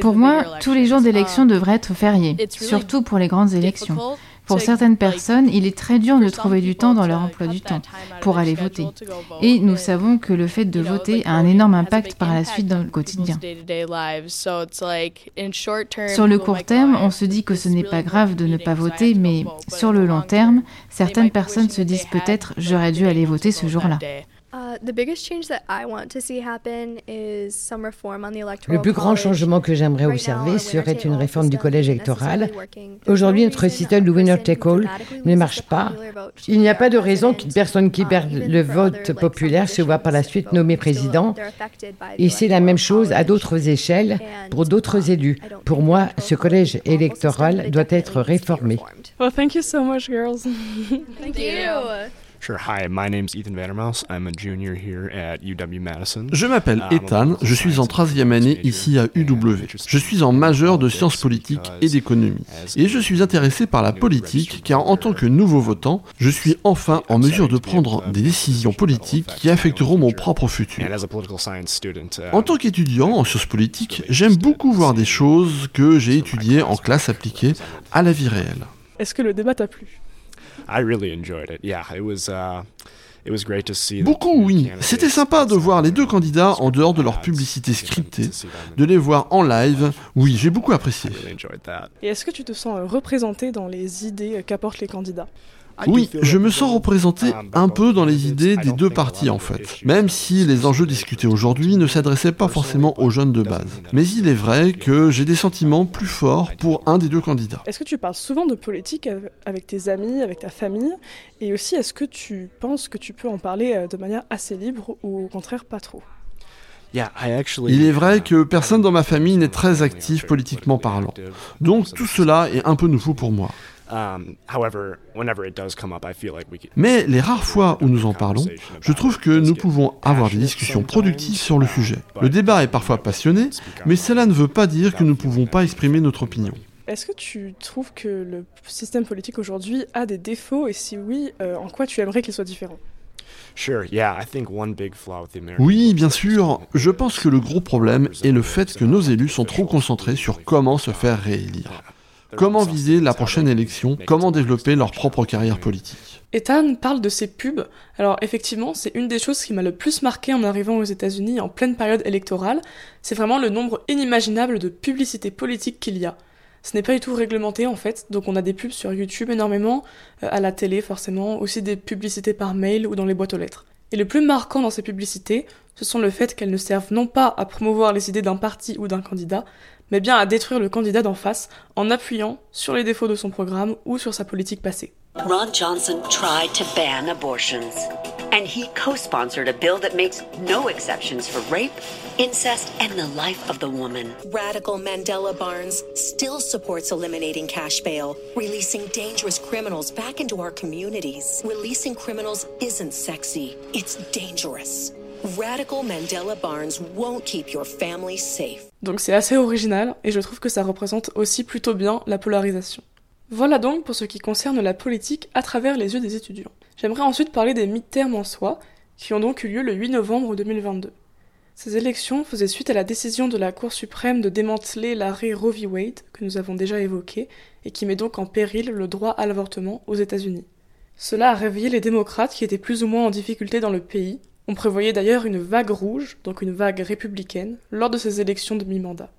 pour moi, tous les jours d'élection um, devraient être fériés, surtout pour les grandes élections. Pour certaines personnes, il est très dur de trouver du temps dans leur emploi du temps pour aller voter. Et nous savons que le fait de voter a un énorme impact par la suite dans le quotidien. Sur le court terme, on se dit que ce n'est pas grave de ne pas voter, mais sur le long terme, certaines personnes se disent peut-être j'aurais dû aller voter ce jour-là. Le plus grand changement que j'aimerais observer serait une réforme du collège électoral. Aujourd'hui, notre système de winner take all ne marche pas. Il n'y a pas de raison qu'une personne qui perd le vote populaire se voit par la suite nommée président. Et c'est la même chose à d'autres échelles pour d'autres élus. Pour moi, ce collège électoral doit être réformé. Well, thank you so much, girls. *laughs* thank you. Je m'appelle Ethan, je suis en troisième année ici à UW. Je suis en majeur de sciences politiques et d'économie. Et je suis intéressé par la politique car en tant que nouveau votant, je suis enfin en mesure de prendre des décisions politiques qui affecteront mon propre futur. Uh, en tant qu'étudiant en sciences politiques, j'aime beaucoup voir des choses que j'ai étudiées en classe appliquée à la vie réelle. Est-ce que le débat t'a plu? Beaucoup, oui. C'était sympa de voir les deux candidats en dehors de leur publicité scriptée, de les voir en live. Oui, j'ai beaucoup apprécié. Et est-ce que tu te sens représenté dans les idées qu'apportent les candidats? Oui, je me sens représenté un peu dans les idées des deux parties en fait, même si les enjeux discutés aujourd'hui ne s'adressaient pas forcément aux jeunes de base. Mais il est vrai que j'ai des sentiments plus forts pour un des deux candidats. Est-ce que tu parles souvent de politique avec tes amis, avec ta famille? Et aussi, est-ce que tu penses que tu peux en parler euh, de manière assez libre ou au contraire pas trop? Il est vrai que personne dans ma famille n'est très actif politiquement parlant. Donc tout cela est un peu nouveau pour moi. Mais les rares fois où nous en parlons, je trouve que nous pouvons avoir des discussions productives sur le sujet. Le débat est parfois passionné, mais cela ne veut pas dire que nous ne pouvons pas exprimer notre opinion. Est-ce que tu trouves que le système politique aujourd'hui a des défauts et si oui, euh, en quoi tu aimerais qu'il soit différent? Oui, bien sûr. Je pense que le gros problème est le fait que nos élus sont trop concentrés sur comment se faire réélire. Comment viser la prochaine élection? Comment développer leur propre carrière politique? Ethan parle de ses pubs. Alors effectivement, c'est une des choses qui m'a le plus marqué en arrivant aux États-Unis en pleine période électorale. C'est vraiment le nombre inimaginable de publicités politiques qu'il y a. Ce n'est pas du tout réglementé en fait, donc on a des pubs sur YouTube énormément, euh, à la télé forcément, aussi des publicités par mail ou dans les boîtes aux lettres. Et le plus marquant dans ces publicités, ce sont le fait qu'elles ne servent non pas à promouvoir les idées d'un parti ou d'un candidat, mais bien à détruire le candidat d'en face en appuyant sur les défauts de son programme ou sur sa politique passée. Ron Johnson tried to ban abortions, and he co sponsored a bill that makes no exceptions for rape, incest, and the life of the woman. Radical Mandela Barnes still supports eliminating cash bail, releasing dangerous criminals back into our communities. Releasing criminals isn't sexy, it's dangerous. Radical Mandela Barnes won't keep your family safe. Donc c'est assez original et je trouve que ça représente aussi plutôt bien la polarisation. Voilà donc pour ce qui concerne la politique à travers les yeux des étudiants. J'aimerais ensuite parler des mid-terms en soi, qui ont donc eu lieu le 8 novembre 2022. Ces élections faisaient suite à la décision de la Cour suprême de démanteler l'arrêt Roe v. Wade, que nous avons déjà évoqué, et qui met donc en péril le droit à l'avortement aux États-Unis. Cela a réveillé les démocrates qui étaient plus ou moins en difficulté dans le pays. On prévoyait d'ailleurs une vague rouge, donc une vague républicaine, lors de ces élections de mi-mandat.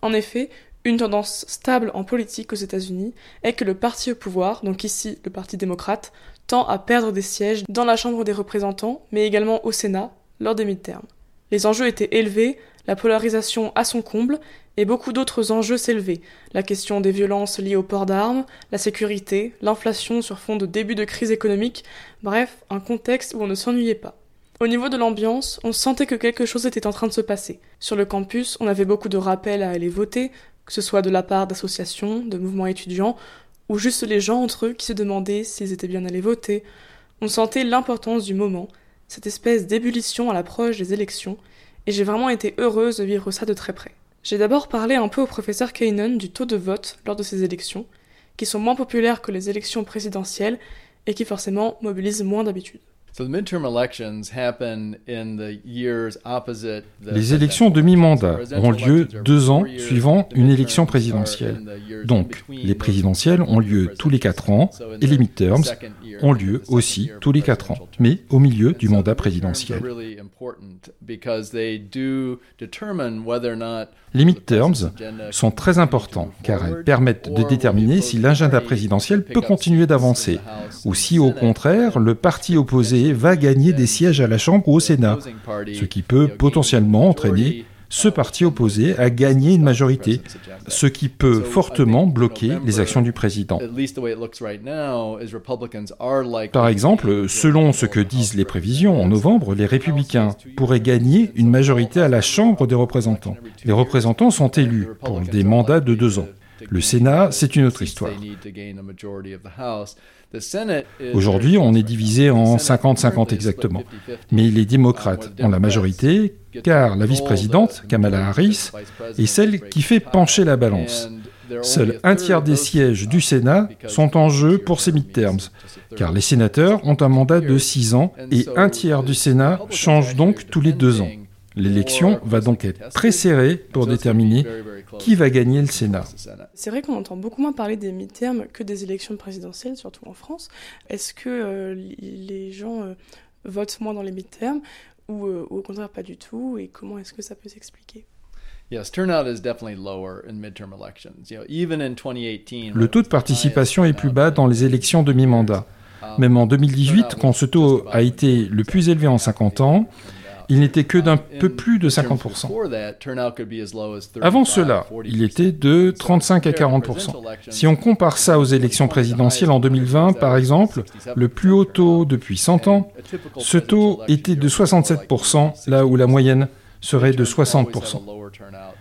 En effet, une tendance stable en politique aux États-Unis est que le parti au pouvoir, donc ici le Parti démocrate, tend à perdre des sièges dans la Chambre des représentants, mais également au Sénat, lors des mi-termes. Les enjeux étaient élevés, la polarisation à son comble, et beaucoup d'autres enjeux s'élevaient. La question des violences liées au port d'armes, la sécurité, l'inflation sur fond de début de crise économique, bref, un contexte où on ne s'ennuyait pas. Au niveau de l'ambiance, on sentait que quelque chose était en train de se passer. Sur le campus, on avait beaucoup de rappels à aller voter, que ce soit de la part d'associations, de mouvements étudiants, ou juste les gens entre eux qui se demandaient s'ils étaient bien allés voter. On sentait l'importance du moment, cette espèce d'ébullition à l'approche des élections, et j'ai vraiment été heureuse de vivre ça de très près. J'ai d'abord parlé un peu au professeur Kainen du taux de vote lors de ces élections, qui sont moins populaires que les élections présidentielles et qui forcément mobilisent moins d'habitude. Les élections de mi-mandat ont lieu deux ans suivant une élection présidentielle. Donc, les présidentielles ont lieu tous les quatre ans et les midterms ont lieu aussi tous les quatre ans, mais au milieu du mandat présidentiel. Les midterms sont très importants car elles permettent de déterminer si l'agenda présidentiel peut continuer d'avancer ou si au contraire le parti opposé va gagner des sièges à la Chambre ou au Sénat, ce qui peut potentiellement entraîner ce parti opposé à gagner une majorité, ce qui peut fortement bloquer les actions du président. Par exemple, selon ce que disent les prévisions, en novembre, les républicains pourraient gagner une majorité à la Chambre des représentants. Les représentants sont élus pour des mandats de deux ans. Le Sénat, c'est une autre histoire. Aujourd'hui, on est divisé en 50-50 exactement. Mais les démocrates ont la majorité car la vice-présidente, Kamala Harris, est celle qui fait pencher la balance. Seul un tiers des sièges du Sénat sont en jeu pour ces midterms, car les sénateurs ont un mandat de six ans et un tiers du Sénat change donc tous les deux ans. L'élection va donc être très serrée pour déterminer qui va gagner le Sénat. C'est vrai qu'on entend beaucoup moins parler des mi-termes que des élections présidentielles, surtout en France. Est-ce que euh, les gens euh, votent moins dans les mi-termes ou, euh, ou, au contraire pas du tout? Et comment est-ce que ça peut s'expliquer? Le taux de participation est plus bas dans les élections de mi-mandat. Même en 2018, quand ce taux a été le plus élevé en 50 ans, il n'était que d'un peu plus de 50%. Avant cela, il était de 35 à 40%. Si on compare ça aux élections présidentielles en 2020, par exemple, le plus haut taux depuis 100 ans, ce taux était de 67%, là où la moyenne serait de 60%.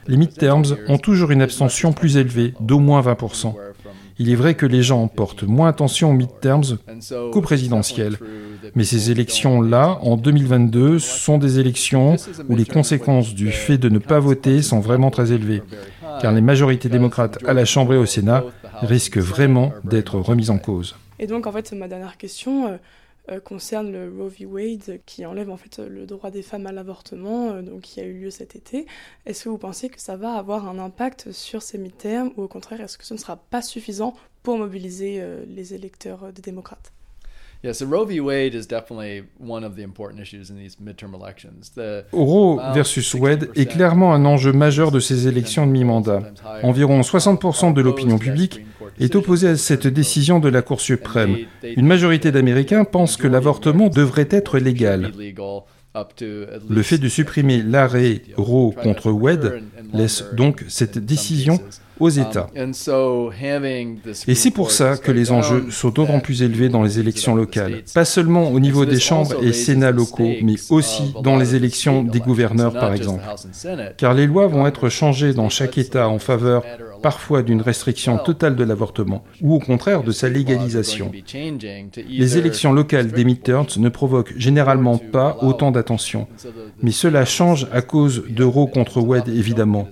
Les midterms ont toujours une abstention plus élevée, d'au moins 20%. Il est vrai que les gens portent moins attention aux midterms qu'aux présidentielles. Mais ces élections-là, en 2022, sont des élections où les conséquences du fait de ne pas voter sont vraiment très élevées. Car les majorités démocrates à la Chambre et au Sénat risquent vraiment d'être remises en cause. Et donc, en fait, ma dernière question, euh, concerne le Roe v. Wade qui enlève en fait le droit des femmes à l'avortement, euh, qui a eu lieu cet été. Est-ce que vous pensez que ça va avoir un impact sur ces mi-termes ou au contraire est-ce que ce ne sera pas suffisant pour mobiliser euh, les électeurs des démocrates? Roe versus Wade est clairement un enjeu majeur de ces élections de mi-mandat. Environ 60% de l'opinion publique est opposée à cette décision de la Cour suprême. Une majorité d'Américains pensent que l'avortement devrait être légal. Le fait de supprimer l'arrêt Roe contre Wade laisse donc cette décision aux États. Et c'est pour ça que les enjeux sont d'autant plus élevés dans les élections locales. Pas seulement au niveau des chambres et sénats locaux, mais aussi dans les élections des gouverneurs, par exemple. Car les lois vont être changées dans chaque État en faveur parfois d'une restriction totale de l'avortement, ou au contraire de sa légalisation. Les élections locales des midterms ne provoquent généralement pas autant d'attention, mais cela change à cause de Roe contre Wade évidemment.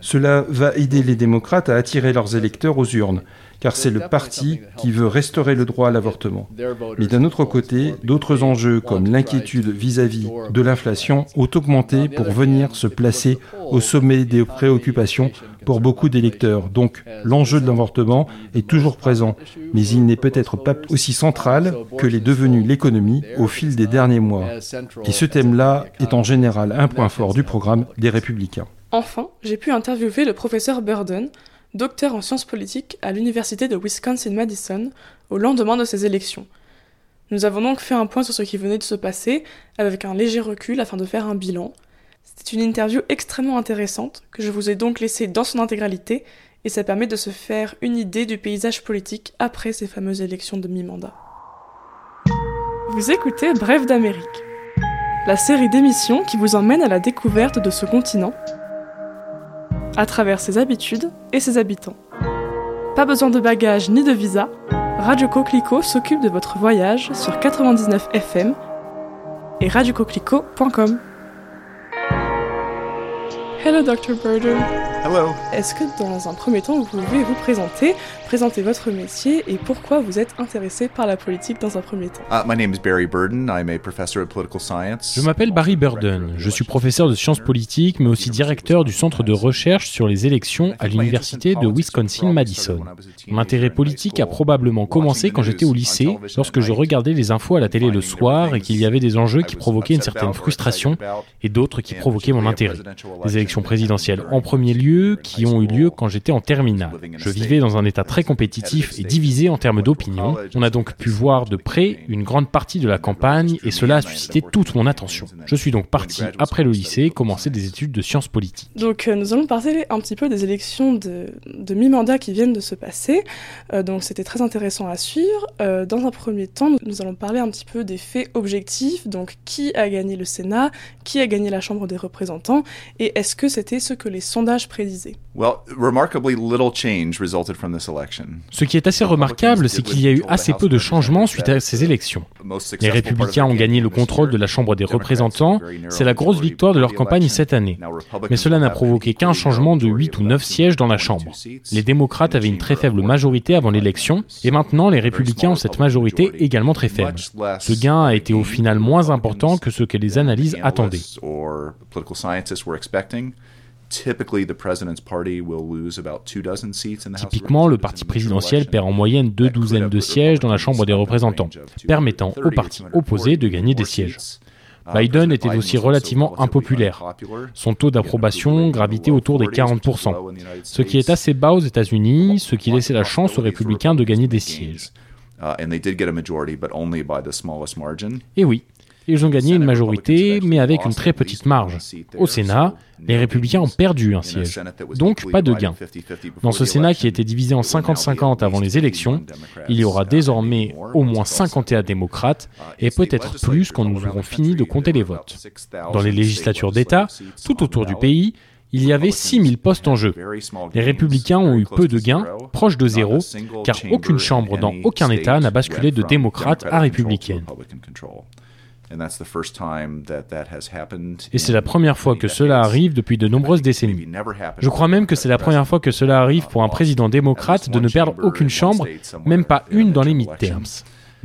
Cela va aider les démocrates à attirer leurs électeurs aux urnes, car c'est le parti qui veut restaurer le droit à l'avortement. Mais d'un autre côté, d'autres enjeux comme l'inquiétude vis-à-vis de l'inflation ont augmenté pour venir se placer au sommet des préoccupations pour beaucoup d'électeurs. Donc l'enjeu de l'avortement est toujours présent, mais il n'est peut-être pas aussi central que l'est devenu l'économie au fil des derniers mois. Et ce thème-là est en général un point fort du programme des républicains. Enfin, j'ai pu interviewer le professeur Burden, docteur en sciences politiques à l'université de Wisconsin-Madison, au lendemain de ces élections. Nous avons donc fait un point sur ce qui venait de se passer, avec un léger recul afin de faire un bilan. C'était une interview extrêmement intéressante, que je vous ai donc laissée dans son intégralité, et ça permet de se faire une idée du paysage politique après ces fameuses élections de mi-mandat. Vous écoutez Bref d'Amérique, la série d'émissions qui vous emmène à la découverte de ce continent à travers ses habitudes et ses habitants. Pas besoin de bagages ni de visa, Radio Coquelicot s'occupe de votre voyage sur 99 FM et radiocoquelicot.com. Hello Dr. Burden. Hello. Est-ce que dans un premier temps, vous pouvez vous présenter, présenter votre métier et pourquoi vous êtes intéressé par la politique dans un premier temps uh, My name is Barry Burden. I'm a professor of political science. Je m'appelle Barry Burden. Je suis professeur de sciences politiques, mais aussi directeur du centre de recherche sur les élections à l'université de Wisconsin-Madison. Mon intérêt politique a probablement commencé quand j'étais au lycée, lorsque je regardais les infos à la télé le soir et qu'il y avait des enjeux qui provoquaient une certaine frustration et d'autres qui provoquaient mon intérêt. Les élections présidentielles en premier lieu qui ont eu lieu quand j'étais en terminale. Je vivais dans un état très compétitif et divisé en termes d'opinion. On a donc pu voir de près une grande partie de la campagne et cela a suscité toute mon attention. Je suis donc parti après le lycée commencer des études de sciences politiques. Donc euh, nous allons parler un petit peu des élections de, de mi-mandat qui viennent de se passer. Euh, donc c'était très intéressant à suivre. Euh, dans un premier temps, nous allons parler un petit peu des faits objectifs. Donc qui a gagné le Sénat, qui a gagné la Chambre des représentants? Et est-ce que c'était ce que les sondages prédisaient? Ce qui est assez remarquable, c'est qu'il y a eu assez peu de changements suite à ces élections. Les républicains ont gagné le contrôle de la Chambre des représentants, c'est la grosse victoire de leur campagne cette année. Mais cela n'a provoqué qu'un changement de 8 ou 9 sièges dans la Chambre. Les démocrates avaient une très faible majorité avant l'élection, et maintenant les républicains ont cette majorité également très faible. Ce gain a été au final moins important que ce que les analyses attendaient. Typiquement, le parti présidentiel perd en moyenne deux douzaines de sièges dans la Chambre des représentants, permettant au parti opposé de gagner des sièges. Uh, Biden était aussi relativement impopulaire. Son taux d'approbation gravitait autour des 40%, ce qui est assez bas aux États-Unis, ce qui laissait la chance aux républicains de gagner des sièges. Uh, Et oui, ils ont gagné une majorité, mais avec une très petite marge. Au Sénat, les républicains ont perdu un siège, donc pas de gain. Dans ce Sénat qui était divisé en 50-50 avant les élections, il y aura désormais au moins 51 démocrates et peut-être plus quand nous aurons fini de compter les votes. Dans les législatures d'État, tout autour du pays, il y avait 6000 postes en jeu. Les républicains ont eu peu de gains, proches de zéro, car aucune chambre dans aucun État n'a basculé de démocrate à républicaine. Et c'est la première fois que cela arrive depuis de nombreuses décennies. Je crois même que c'est la première fois que cela arrive pour un président démocrate de ne perdre aucune chambre, même pas une dans les midterms.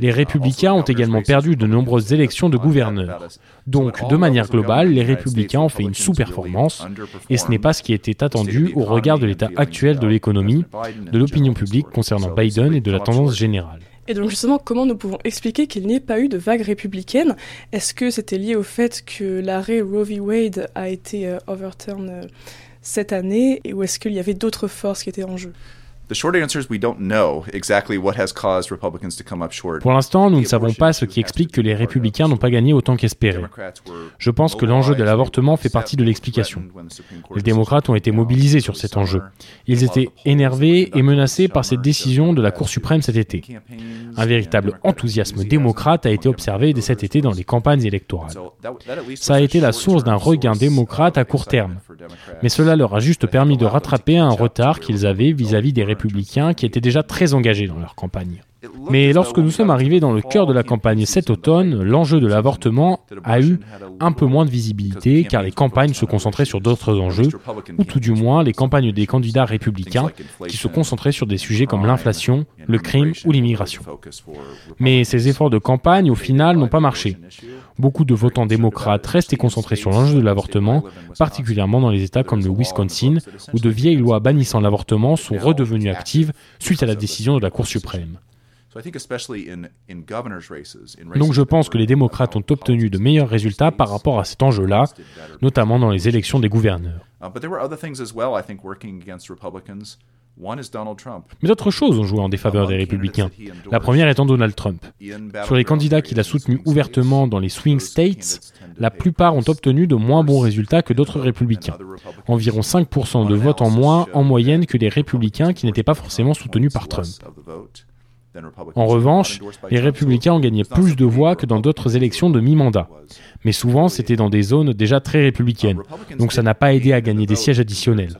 Les républicains ont également perdu de nombreuses élections de gouverneurs. Donc, de manière globale, les républicains ont fait une sous-performance, et ce n'est pas ce qui était attendu au regard de l'état actuel de l'économie, de l'opinion publique concernant Biden et de la tendance générale. Et donc justement, comment nous pouvons expliquer qu'il n'y ait pas eu de vague républicaine? Est-ce que c'était lié au fait que l'arrêt Roe v. Wade a été euh, overturned euh, cette année, ou est-ce qu'il y avait d'autres forces qui étaient en jeu? Pour l'instant, nous ne savons pas ce qui explique que les républicains n'ont pas gagné autant qu'espéré. Je pense que l'enjeu de l'avortement fait partie de l'explication. Les démocrates ont été mobilisés sur cet enjeu. Ils étaient énervés et menacés par cette décision de la Cour suprême cet été. Un véritable enthousiasme démocrate a été observé dès cet été dans les campagnes électorales. Ça a été la source d'un regain démocrate à court terme. Mais cela leur a juste permis de rattraper un retard qu'ils avaient vis-à-vis des républicains qui étaient déjà très engagés dans leur campagne. Mais lorsque nous sommes arrivés dans le cœur de la campagne cet automne, l'enjeu de l'avortement a eu un peu moins de visibilité car les campagnes se concentraient sur d'autres enjeux, ou tout du moins les campagnes des candidats républicains qui se concentraient sur des sujets comme l'inflation, le crime ou l'immigration. Mais ces efforts de campagne, au final, n'ont pas marché. Beaucoup de votants démocrates restent concentrés sur l'enjeu de l'avortement, particulièrement dans les États comme le Wisconsin, où de vieilles lois bannissant l'avortement sont redevenues actives suite à la décision de la Cour suprême. Donc je pense que les démocrates ont obtenu de meilleurs résultats par rapport à cet enjeu-là, notamment dans les élections des gouverneurs. Mais d'autres choses ont joué en défaveur des républicains. La première étant Donald Trump. Sur les candidats qu'il a soutenus ouvertement dans les swing states, la plupart ont obtenu de moins bons résultats que d'autres républicains. Environ 5% de votes en moins en moyenne que les républicains qui n'étaient pas forcément soutenus par Trump. En revanche, les républicains ont gagné plus de voix que dans d'autres élections de mi-mandat. Mais souvent, c'était dans des zones déjà très républicaines, donc ça n'a pas aidé à gagner des sièges additionnels.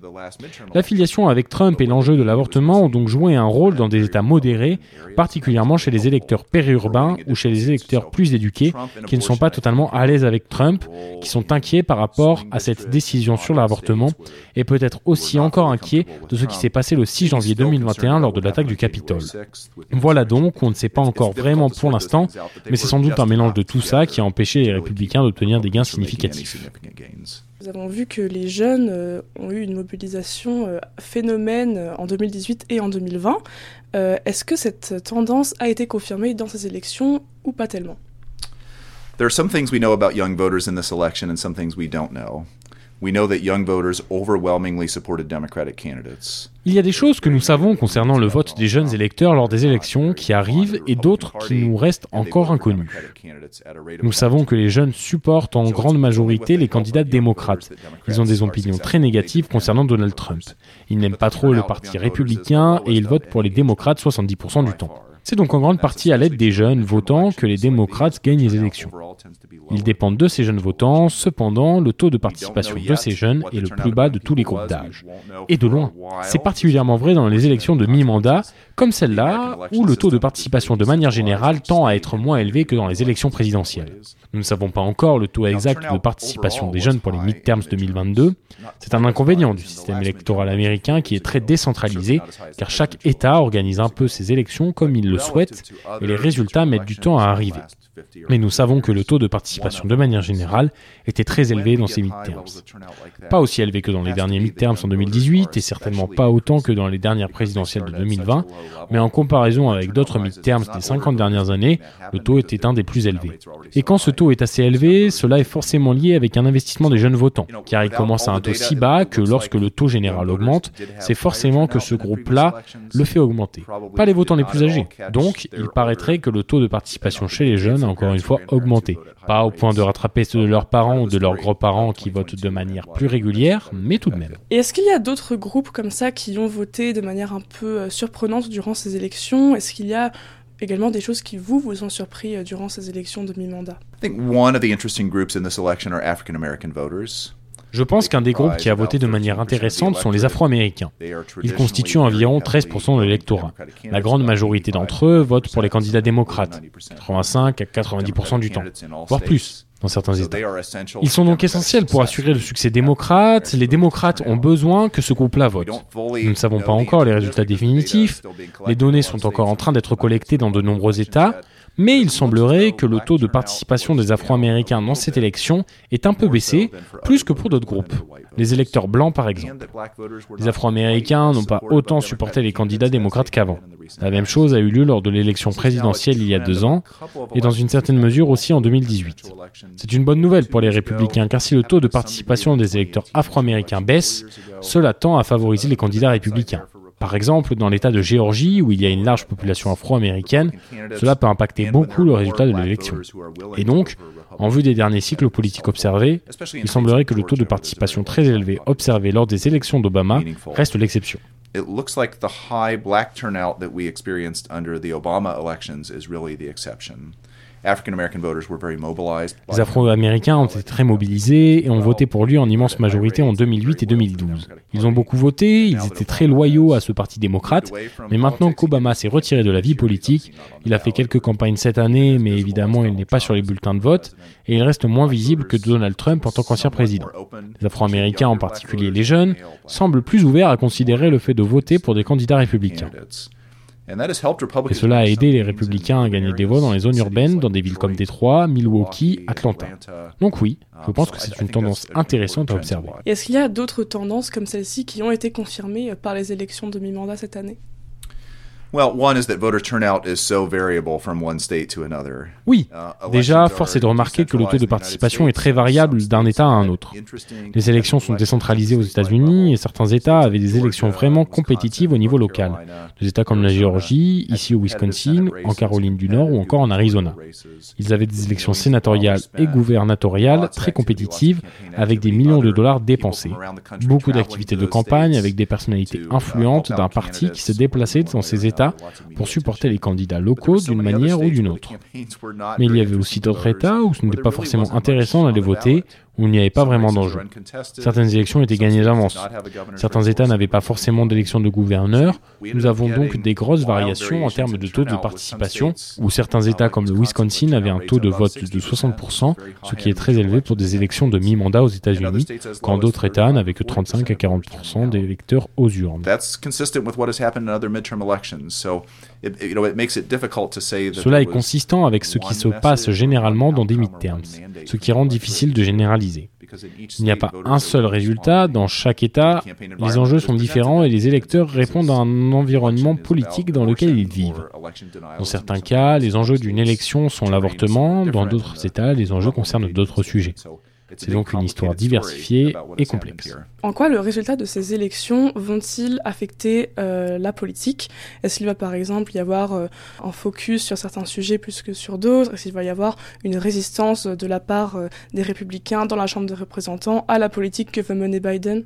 L'affiliation avec Trump et l'enjeu de l'avortement ont donc joué un rôle dans des États modérés, particulièrement chez les électeurs périurbains ou chez les électeurs plus éduqués, qui ne sont pas totalement à l'aise avec Trump, qui sont inquiets par rapport à cette décision sur l'avortement, et peut-être aussi encore inquiets de ce qui s'est passé le 6 janvier 2021 lors de l'attaque du Capitole. Voilà donc, on ne sait pas encore vraiment pour l'instant, mais c'est sans doute un mélange de tout ça qui a empêché les républicains d'obtenir des gains significatifs. Nous avons vu que les jeunes euh, ont eu une mobilisation euh, phénomène euh, en 2018 et en 2020. Est-ce que cette tendance a été confirmée dans ces élections ou pas tellement? There are some things we know about young voters in this election and some things we don't know. Il y a des choses que nous savons concernant le vote des jeunes électeurs lors des élections qui arrivent et d'autres qui nous restent encore inconnues. Nous savons que les jeunes supportent en grande majorité les candidats démocrates. Ils ont des opinions très négatives concernant Donald Trump. Ils n'aiment pas trop le parti républicain et ils votent pour les démocrates 70% du temps. C'est donc en grande partie à l'aide des jeunes votants que les démocrates gagnent les élections. Ils dépendent de ces jeunes votants, cependant, le taux de participation de ces jeunes est le plus bas de tous les groupes d'âge. Et de loin. C'est particulièrement vrai dans les élections de mi-mandat, comme celle-là, où le taux de participation de manière générale tend à être moins élevé que dans les élections présidentielles. Nous ne savons pas encore le taux exact de participation des jeunes pour les midterms 2022. C'est un inconvénient du système électoral américain qui est très décentralisé, car chaque État organise un peu ses élections comme il le souhaite, et les résultats mettent du temps à arriver. Mais nous savons que le taux de participation de manière générale était très élevé dans ces midterms. Pas aussi élevé que dans les derniers midterms en 2018 et certainement pas autant que dans les dernières présidentielles de 2020, mais en comparaison avec d'autres midterms des 50 dernières années, le taux était un des plus élevés. Et quand ce taux est assez élevé, cela est forcément lié avec un investissement des jeunes votants, car il commence à un taux si bas que lorsque le taux général augmente, c'est forcément que ce groupe-là le fait augmenter. Pas les votants les plus âgés. Donc, il paraîtrait que le taux de participation chez les jeunes encore une fois augmenté. Pas au point de rattraper ceux de leurs parents ou de leurs grands-parents qui votent de manière plus régulière, mais tout de même. Et est-ce qu'il y a d'autres groupes comme ça qui ont voté de manière un peu euh, surprenante durant ces élections? Est-ce qu'il y a également des choses qui vous vous ont surpris euh, durant ces élections de mi-mandat? I think one of the interesting groups in this election are African American voters. Je pense qu'un des groupes qui a voté de manière intéressante sont les Afro-Américains. Ils constituent environ 13% de l'électorat. La grande majorité d'entre eux votent pour les candidats démocrates, 85 à 90% du temps, voire plus dans certains États. Ils sont donc essentiels pour assurer le succès démocrate. Les démocrates ont besoin que ce groupe-là vote. Nous ne savons pas encore les résultats définitifs. Les données sont encore en train d'être collectées dans de nombreux États. Mais il semblerait que le taux de participation des Afro-Américains dans cette élection est un peu baissé, plus que pour d'autres groupes. Les électeurs blancs, par exemple. Les Afro-Américains n'ont pas autant supporté les candidats démocrates qu'avant. La même chose a eu lieu lors de l'élection présidentielle il y a deux ans, et dans une certaine mesure aussi en 2018. C'est une bonne nouvelle pour les républicains, car si le taux de participation des électeurs afro-américains baisse, cela tend à favoriser les candidats républicains. Par exemple, dans l'État de Géorgie, où il y a une large population afro-américaine, cela peut impacter beaucoup le résultat de l'élection. Et donc, en vue des derniers cycles politiques observés, il semblerait que le taux de participation très élevé observé lors des élections d'Obama reste l'exception. Les Afro-Américains ont été très mobilisés et ont voté pour lui en immense majorité en 2008 et 2012. Ils ont beaucoup voté, ils étaient très loyaux à ce parti démocrate, mais maintenant qu'Obama s'est retiré de la vie politique, il a fait quelques campagnes cette année, mais évidemment il n'est pas sur les bulletins de vote, et il reste moins visible que Donald Trump en tant qu'ancien président. Les Afro-Américains, en particulier les jeunes, semblent plus ouverts à considérer le fait de voter pour des candidats républicains. Et cela a aidé les républicains à gagner des voix dans les zones urbaines, dans des villes comme Détroit, Milwaukee, Atlanta. Donc oui, je pense que c'est une tendance intéressante à observer. Est-ce qu'il y a d'autres tendances comme celle-ci qui ont été confirmées par les élections de mi-mandat cette année? Oui, déjà, force est de remarquer que le taux de participation est très variable d'un État à un autre. Les élections sont décentralisées aux États-Unis et certains États avaient des élections vraiment compétitives au niveau local. Des États comme la Géorgie, ici au Wisconsin, en Caroline du Nord ou encore en Arizona. Ils avaient des élections sénatoriales et gouvernetoriales très compétitives avec des millions de dollars dépensés. Beaucoup d'activités de campagne avec des personnalités influentes d'un parti qui se déplaçaient dans ces États pour supporter les candidats locaux d'une manière ou d'une autre. Mais il y avait aussi d'autres États où ce n'était pas forcément intéressant d'aller voter où il n'y avait pas vraiment d'enjeu. Certaines élections étaient gagnées d'avance. Certains États n'avaient pas forcément d'élection de gouverneur. Nous avons donc des grosses variations en termes de taux de participation, où certains États comme le Wisconsin avaient un taux de vote de 60%, ce qui est très élevé pour des élections de mi-mandat aux États-Unis, quand d'autres États n'avaient que 35 à 40% des électeurs aux urnes. Cela est consistant avec ce qui se passe généralement dans des midterms, ce qui rend difficile de généraliser. Il n'y a pas un seul résultat dans chaque État, les enjeux sont différents et les électeurs répondent à un environnement politique dans lequel ils vivent. Dans certains cas, les enjeux d'une élection sont l'avortement, dans d'autres États, les enjeux concernent d'autres sujets. C'est donc une histoire diversifiée et complexe. En quoi le résultat de ces élections vont-ils affecter euh, la politique? Est-ce qu'il va par exemple y avoir euh, un focus sur certains sujets plus que sur d'autres? Est-ce qu'il va y avoir une résistance de la part euh, des républicains dans la Chambre des représentants à la politique que veut mener Biden?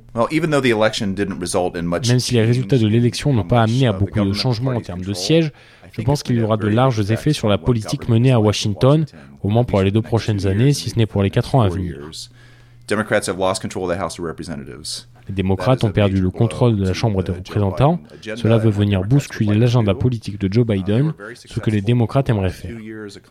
Même si les résultats de l'élection n'ont pas amené à beaucoup de changements en termes de sièges, je pense qu'il y aura de larges effets sur la politique menée à Washington, au moins pour les deux prochaines années, si ce n'est pour les quatre ans à venir. Les démocrates ont perdu le contrôle de la Chambre des représentants. Cela veut venir bousculer l'agenda politique de Joe Biden, ce que les démocrates aimeraient faire.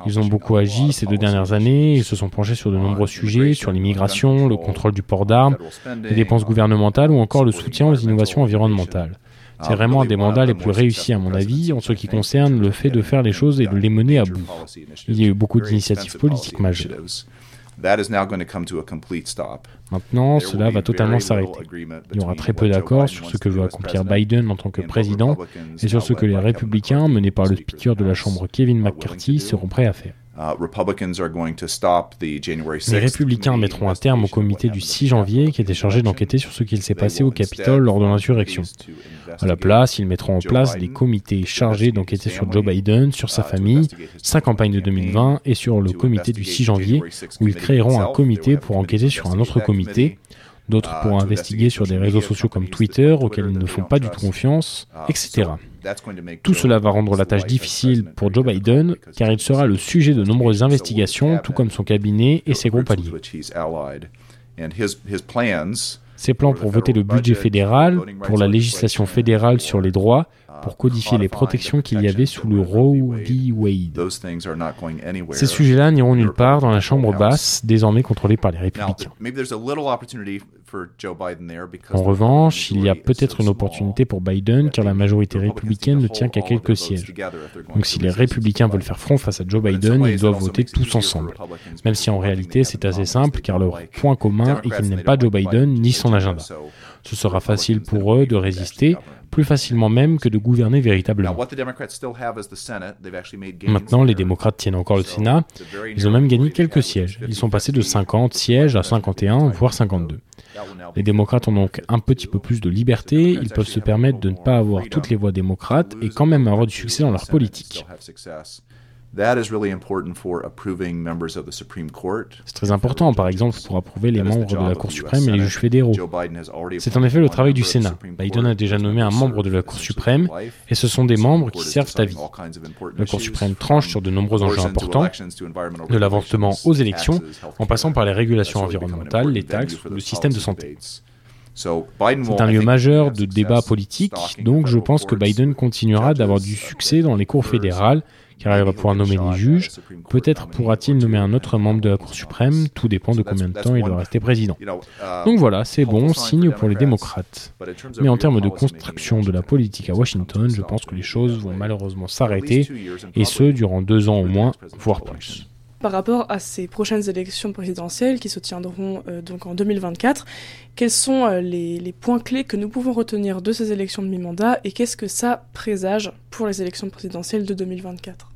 Ils ont beaucoup agi ces deux dernières années, ils se sont penchés sur de nombreux sujets, sur l'immigration, le contrôle du port d'armes, les dépenses gouvernementales ou encore le soutien aux innovations environnementales. C'est vraiment un des mandats les plus réussis à mon avis en ce qui concerne le fait de faire les choses et de les mener à bout. Il y a eu beaucoup d'initiatives politiques majeures. Maintenant, cela va totalement s'arrêter. Il y aura très peu d'accords sur ce que veut accomplir Biden en tant que président et sur ce que les républicains, menés par le speaker de la Chambre Kevin McCarthy, seront prêts à faire. Uh, les républicains mettront un terme au comité du 6 janvier qui était chargé d'enquêter sur ce qu'il s'est passé au Capitole lors de l'insurrection. À la place, ils mettront en place des comités chargés d'enquêter sur Joe Biden, sur sa uh, famille, sa campagne de 2020 et sur le comité du 6 janvier, où ils créeront un comité pour enquêter sur un autre comité, d'autres uh, pour investiguer sur des réseaux sociaux comme Twitter auxquels ils ne font pas du tout confiance, etc. Tout cela va rendre la tâche difficile pour Joe Biden, car il sera le sujet de nombreuses investigations, tout comme son cabinet et ses groupes alliés. Ses plans pour voter le budget fédéral, pour la législation fédérale sur les droits, pour codifier les protections qu'il y avait sous le Roe v. Wade. Ces sujets-là n'iront nulle part dans la Chambre basse, désormais contrôlée par les républicains. En revanche, il y a peut-être une opportunité pour Biden car la majorité républicaine ne tient qu'à quelques sièges. Donc si les républicains veulent faire front face à Joe Biden, ils doivent voter tous ensemble. Même si en réalité c'est assez simple car leur point commun est qu'ils n'aiment pas Joe Biden ni son agenda. Ce sera facile pour eux de résister, plus facilement même que de gouverner véritablement. Maintenant, les démocrates tiennent encore le Sénat. Ils ont même gagné quelques sièges. Ils sont passés de 50 sièges à 51, voire 52. Les démocrates ont donc un petit peu plus de liberté, ils peuvent se permettre de ne pas avoir toutes les voix démocrates et quand même avoir du succès dans leur politique. C'est très important, par exemple, pour approuver les membres de la Cour suprême et les juges fédéraux. C'est en effet le travail du Sénat. Biden a déjà nommé un membre de la Cour suprême et ce sont des membres qui servent à vie. La Cour suprême tranche sur de nombreux enjeux importants, de l'avortement aux élections, en passant par les régulations environnementales, les taxes ou le système de santé. C'est un lieu majeur de débat politique, donc je pense que Biden continuera d'avoir du succès dans les cours fédérales car il va pouvoir nommer des juges. Peut-être pourra-t-il nommer un autre membre de la Cour suprême, tout dépend de combien de temps il va rester président. Donc voilà, c'est bon, signe pour les démocrates. Mais en termes de construction de la politique à Washington, je pense que les choses vont malheureusement s'arrêter, et ce, durant deux ans au moins, voire plus. Par rapport à ces prochaines élections présidentielles qui se tiendront euh, donc en 2024, quels sont euh, les, les, points clés que nous pouvons retenir de ces élections de mi-mandat et qu'est-ce que ça présage pour les élections présidentielles de 2024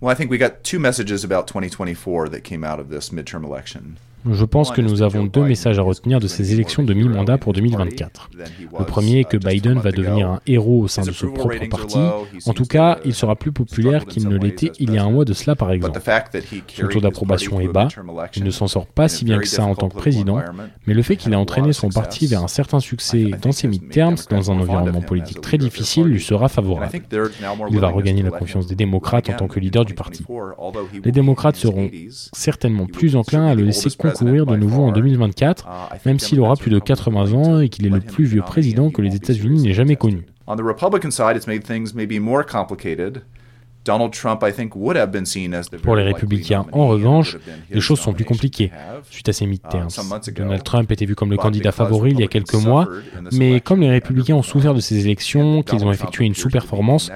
Well, I think we got two messages about 2024 that came out of this midterm election. Je pense que nous avons deux messages à retenir de ces élections de mi-mandat pour 2024. Le premier est que Biden va devenir un héros au sein de son propre parti. En tout cas, il sera plus populaire qu'il ne l'était il y a un mois de cela, par exemple. Son taux d'approbation est bas. Il ne s'en sort pas si bien que ça en tant que président. Mais le fait qu'il ait entraîné son parti vers un certain succès dans ses mid-terms, dans un environnement politique très difficile, lui sera favorable. Il va regagner la confiance des démocrates en tant que leader du parti. Les démocrates seront certainement plus enclins à le laisser courir de nouveau en 2024, même s'il aura plus de 80 ans et qu'il est le plus vieux président que les États-Unis n'aient jamais connu. Pour les républicains, en revanche, les choses sont plus compliquées suite à ces midterms. Donald Trump était vu comme le candidat favori il y a quelques mois, mais comme les républicains ont souffert de ces élections, qu'ils ont effectué une sous-performance,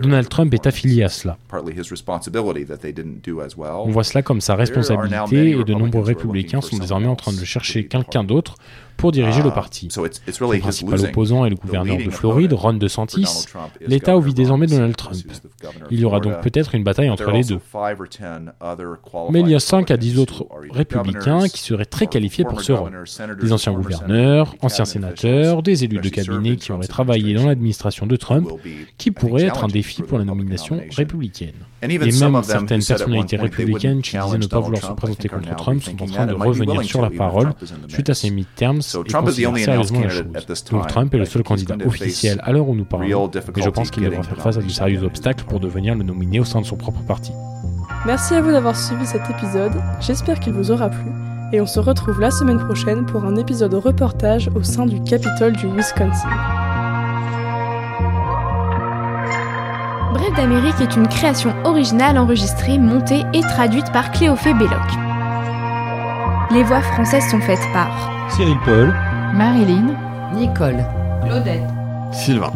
Donald Trump est affilié à cela. On voit cela comme sa responsabilité et de nombreux républicains sont désormais en train de chercher quelqu'un d'autre pour diriger le parti. Son principal opposant est le gouverneur de Floride, Ron DeSantis. L'État oublie désormais Donald Trump. Il y aura donc peut-être une bataille entre les deux. Mais il y a 5 à 10 autres républicains qui seraient très qualifiés pour ce rôle. Des anciens gouverneurs, anciens sénateurs, des élus de cabinet qui auraient travaillé dans l'administration de Trump, qui pourraient être un défi pour la nomination républicaine. Et même certaines personnalités républicaines qui disaient ne pas vouloir se présenter contre Trump sont en train de revenir sur la parole suite à ces midterms et considèrent sérieusement la chose. Donc Trump est le seul candidat officiel à l'heure où nous parlons, et je pense qu'il devra faire face à de sérieux obstacles pour devenir le nominé au sein de son propre parti. Merci à vous d'avoir suivi cet épisode, j'espère qu'il vous aura plu, et on se retrouve la semaine prochaine pour un épisode reportage au sein du Capitole du Wisconsin. Bref d'Amérique est une création originale enregistrée, montée et traduite par Cléophée Belloc. Les voix françaises sont faites par Cyril Paul, Marilyn, Nicole, Claudette, Sylvain.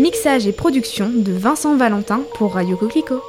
Mixage et production de Vincent Valentin pour Radio Coquelicot.